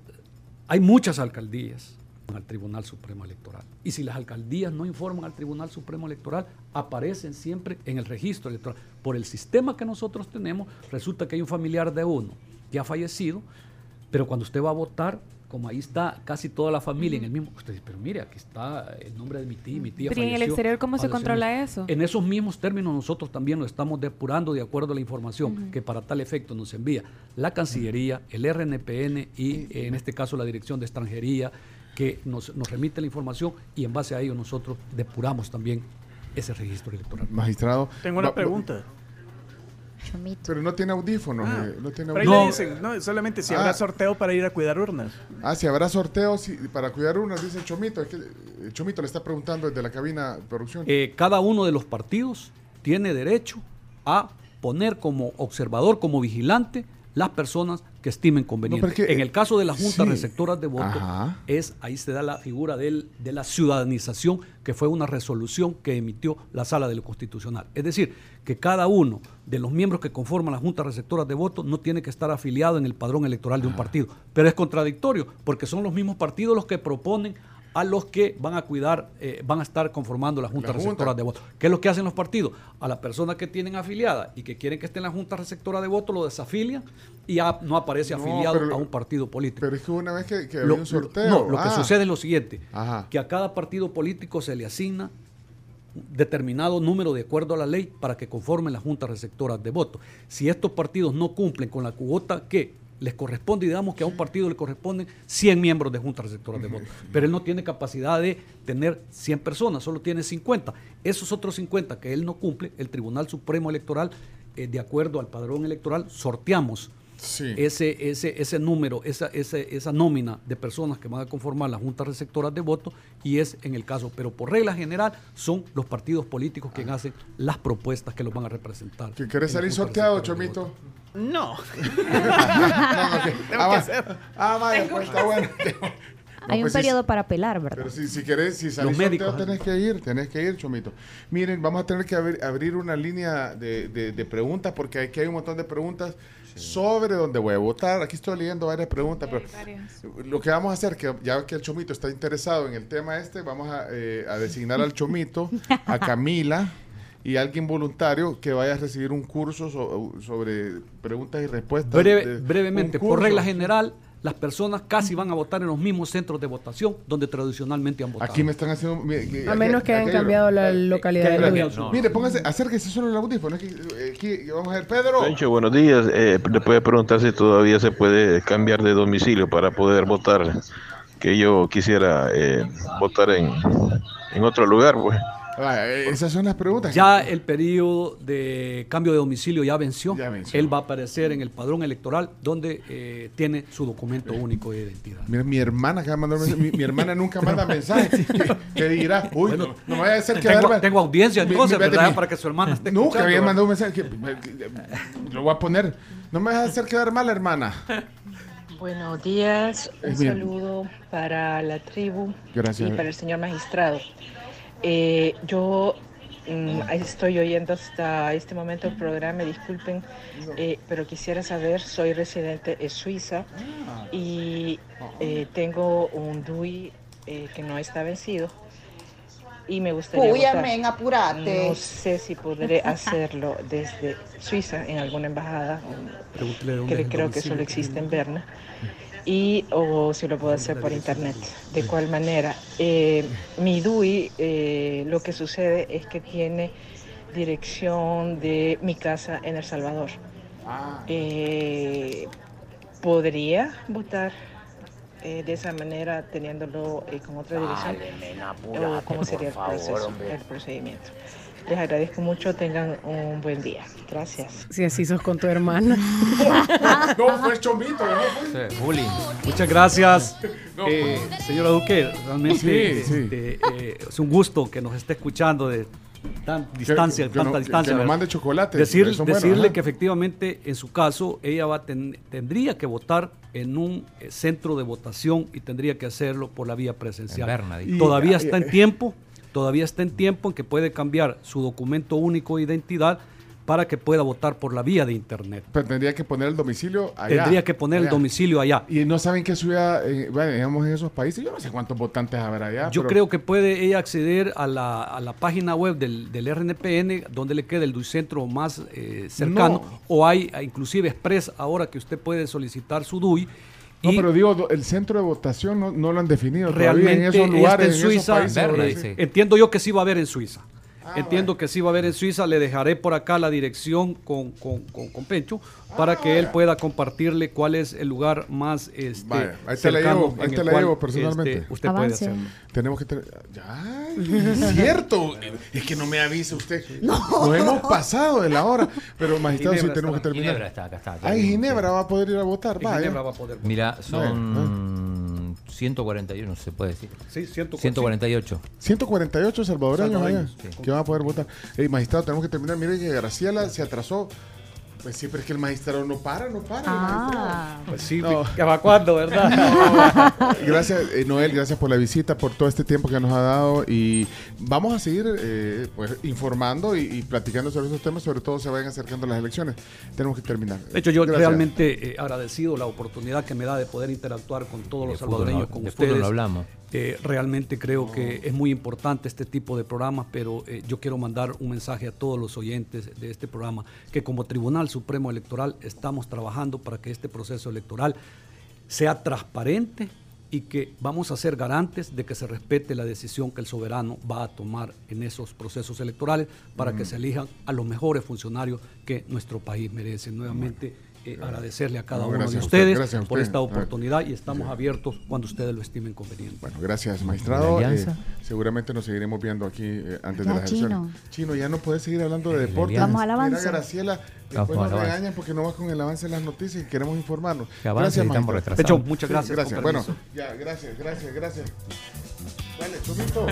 hay muchas alcaldías al Tribunal Supremo Electoral. Y si las alcaldías no informan al Tribunal Supremo Electoral, aparecen siempre en el registro electoral. Por el sistema que nosotros tenemos, resulta que hay un familiar de uno que ha fallecido, pero cuando usted va a votar, como ahí está casi toda la familia en el mismo, usted dice, pero mire, aquí está el nombre de mi tía, mi tía Pero ¿y en el falleció, exterior cómo se controla eso? En esos mismos términos nosotros también lo estamos depurando de acuerdo a la información que para tal efecto nos envía la Cancillería, el RNPN y en este caso la Dirección de Extranjería que nos, nos remite la información y en base a ello nosotros depuramos también ese registro electoral. Magistrado. Tengo una pregunta. Pero no tiene audífonos. Ah, eh, no tiene Pero ahí audífonos. le dicen, no, solamente si Ah. habrá sorteo para ir a cuidar urnas. Ah, si habrá sorteos sí, para cuidar unas, dice Chomito. Es que eh, Chomito le está preguntando desde la cabina de producción. Eh, cada uno de los partidos tiene derecho a poner como observador, como vigilante, las personas que estimen conveniente. No, en el caso de las juntas sí. receptoras de voto, Ajá. es ahí se da la figura del- de la ciudadanización, que fue una resolución que emitió la Sala de lo Constitucional. Es decir, que cada uno de los miembros que conforman las juntas receptoras de voto no tiene que estar afiliado en el padrón electoral de un partido. Pero es contradictorio, porque son los mismos partidos los que proponen a los que van a cuidar, eh, van a estar conformando las juntas La junta. receptoras de voto. ¿Qué es lo que hacen los partidos? A las personas que tienen afiliada y que quieren que esté en la junta receptora de voto, lo desafilian y ya no aparece No, afiliado pero- a un partido político. Pero es que una vez que, que Lo- había un sorteo. no, lo que ah, sucede es lo siguiente, Ajá. que a cada partido político se le asigna determinado número de acuerdo a la ley para que conformen las juntas receptoras de voto. Si estos partidos no cumplen con la cuota que les corresponde, y digamos que a un partido le corresponden 100 miembros de juntas receptoras de voto, pero él no tiene capacidad de tener 100 personas, solo tiene 50. Esos otros 50 que él no cumple, el Tribunal Supremo Electoral, eh, de acuerdo al padrón electoral, sorteamos Sí. ese, ese, ese número, esa, ese- esa nómina de personas que van a conformar las juntas receptoras de votos y es en el caso, pero por regla general son los partidos políticos quienes hacen las propuestas que los van a representar. ¿Que ¿Querés salir sorteado, Chomito? votos. No. Ah, que hacer. Ah, vaya, pues está bueno. No, Hay un pues periodo para apelar, ¿verdad? Pero si, si querés, si salís médicos, sorteo, tenés que ir, tenés que ir, Chomito. Miren, vamos a tener que abrir, abrir una línea de, de- de preguntas porque aquí hay un montón de preguntas sobre dónde voy a votar. Aquí estoy leyendo varias preguntas, pero lo que vamos a hacer, que ya que el Chomito está interesado en el tema este, vamos a, eh, a designar al Chomito, a Camila y alguien voluntario que vaya a recibir un curso so- sobre preguntas y respuestas. Breve- de- brevemente, por regla general, las personas casi van a votar en los mismos centros de votación donde tradicionalmente han votado. Aquí me están haciendo... A menos que hayan cambiado la localidad que de hayan lugar. cambiado. No. Mire, póngase, acérquese solo el audífono. eh, aquí, vamos a ver, Pedro. Pencho, buenos días. Eh, le puede preguntar si todavía se puede cambiar de domicilio para poder votar. Que yo quisiera eh, votar en, en otro lugar, pues. Ah, eh, esas son las preguntas. Ya el periodo de cambio de domicilio ya venció. Ya venció. Él va a aparecer en el padrón electoral donde eh, tiene su documento único de identidad. Mira, mi hermana un mensaje. Mi, mi hermana nunca manda mensajes. que, que dirá, uy, Bueno, no, no me vaya a hacer quedar Tengo, mal. tengo audiencia Mi- entonces, mi- ¿verdad? mi- Para que su hermana esté Nunca había mandado un mensaje. que- que- lo voy a poner. No me vas a hacer quedar mal, hermana. Buenos días, un bien. saludo para la tribu Gracias. y para el señor magistrado. Eh, yo mm, estoy oyendo hasta este momento el programa, disculpen, eh, pero quisiera saber, soy residente en Suiza y eh, tengo un DUI eh, que no está vencido y me gustaría Uy, amén, apurate. No sé si podré hacerlo desde Suiza en alguna embajada que creo que solo existe en Berna. Y o si lo puedo hacer por internet. ¿De cuál manera? Eh, mi DUI, eh, lo que sucede es que tiene dirección de mi casa en El Salvador. Eh, ¿Podría votar eh, de esa manera teniéndolo eh, con otra dirección? ¿O cómo sería el, proceso, el procedimiento? Les agradezco mucho, tengan un buen día. Gracias. Si así sos con tu hermana. no, fue chomito, ¿no? Sí, bullying. Muchas gracias, No. eh, señora Duque. Realmente Sí, sí. este, eh, es un gusto que nos esté escuchando de tan distancia, que tanta no- distancia. que nos mande chocolates, Decir- son buenos, decirle que efectivamente, en su caso, ella va ten- tendría que votar en un eh, centro de votación y tendría que hacerlo por la vía presencial. En Berna. Todavía Y- está en tiempo, todavía está en tiempo en que puede cambiar su documento único de identidad para que pueda votar por la vía de internet. Pero tendría que poner el domicilio allá. Tendría que poner el domicilio allá. Y no saben qué ciudad, eh, bueno, digamos en esos países, yo no sé cuántos votantes habrá allá. Yo pero- creo que puede ella acceder a la, a la página web del, del RNPN, donde le queda el DUI-centro más eh, cercano, No. o hay inclusive Express ahora que usted puede solicitar su DUI. No, y pero digo, el centro de votación no, no lo han definido realmente todavía en esos lugares, en en esos Suiza. países. Entiendo yo que sí va a haber en Suiza. Ah, Entiendo que sí va a haber en Suiza. Le dejaré por acá la dirección con, con, con, Pencho para ah, que él pueda compartirle cuál es el lugar más este. Ahí te la llevo, ahí te la llevo personalmente. Este, usted puede hacerlo. Tenemos que tener... Ya, cierto. es que no me avisa usted. No. Nos hemos pasado de la hora. Pero, magistrado, sí tenemos que terminar. Ginebra está, acá está. Ahí Ginebra va a poder ir a votar. Ginebra va a poder votar. Mira, son... No. 148, no se puede decir. Sí, 148. 148 salvadoreños, allá, sí. que van a poder votar. Magistrado, tenemos que terminar. Mire que Graciela se atrasó pues siempre es que el magistrado no para, no para. Ah, Pues sí, No. ¿que va cuándo, verdad? Gracias, eh, Noel, gracias por la visita, por todo este tiempo que nos ha dado. Y vamos a seguir eh, pues, informando y, y platicando sobre esos temas, sobre todo se vayan acercando las elecciones. Tenemos que terminar. De hecho, yo Gracias. realmente eh, agradecido la oportunidad que me da de poder interactuar con todos De los fútbol salvadoreños, no- con de ustedes. no hablamos. Eh, realmente creo que es muy importante este tipo de programas, pero eh, yo quiero mandar un mensaje a todos los oyentes de este programa, que como Tribunal Supremo Electoral estamos trabajando para que este proceso electoral sea transparente y que vamos a ser garantes de que se respete la decisión que el soberano va a tomar en esos procesos electorales para que se elijan a los mejores funcionarios que nuestro país merece. Nuevamente eh, agradecerle a cada No, uno de gracias usted, ustedes gracias por esta oportunidad y estamos abiertos cuando ustedes lo estimen conveniente. Bueno, gracias, magistrado. ¿La alianza? Eh, seguramente nos seguiremos viendo aquí eh, antes Ya, de las Chino. elecciones. Chino, ya no puedes seguir hablando de La deportes. alianza. Vamos al Mira, avance. Graciela, Vamos después nos regañan porque no vas con el avance de las noticias y queremos informarnos. Que avance. De hecho, muchas Sí, gracias. gracias. Bueno, ya, gracias, gracias, gracias. Dale, Chomito.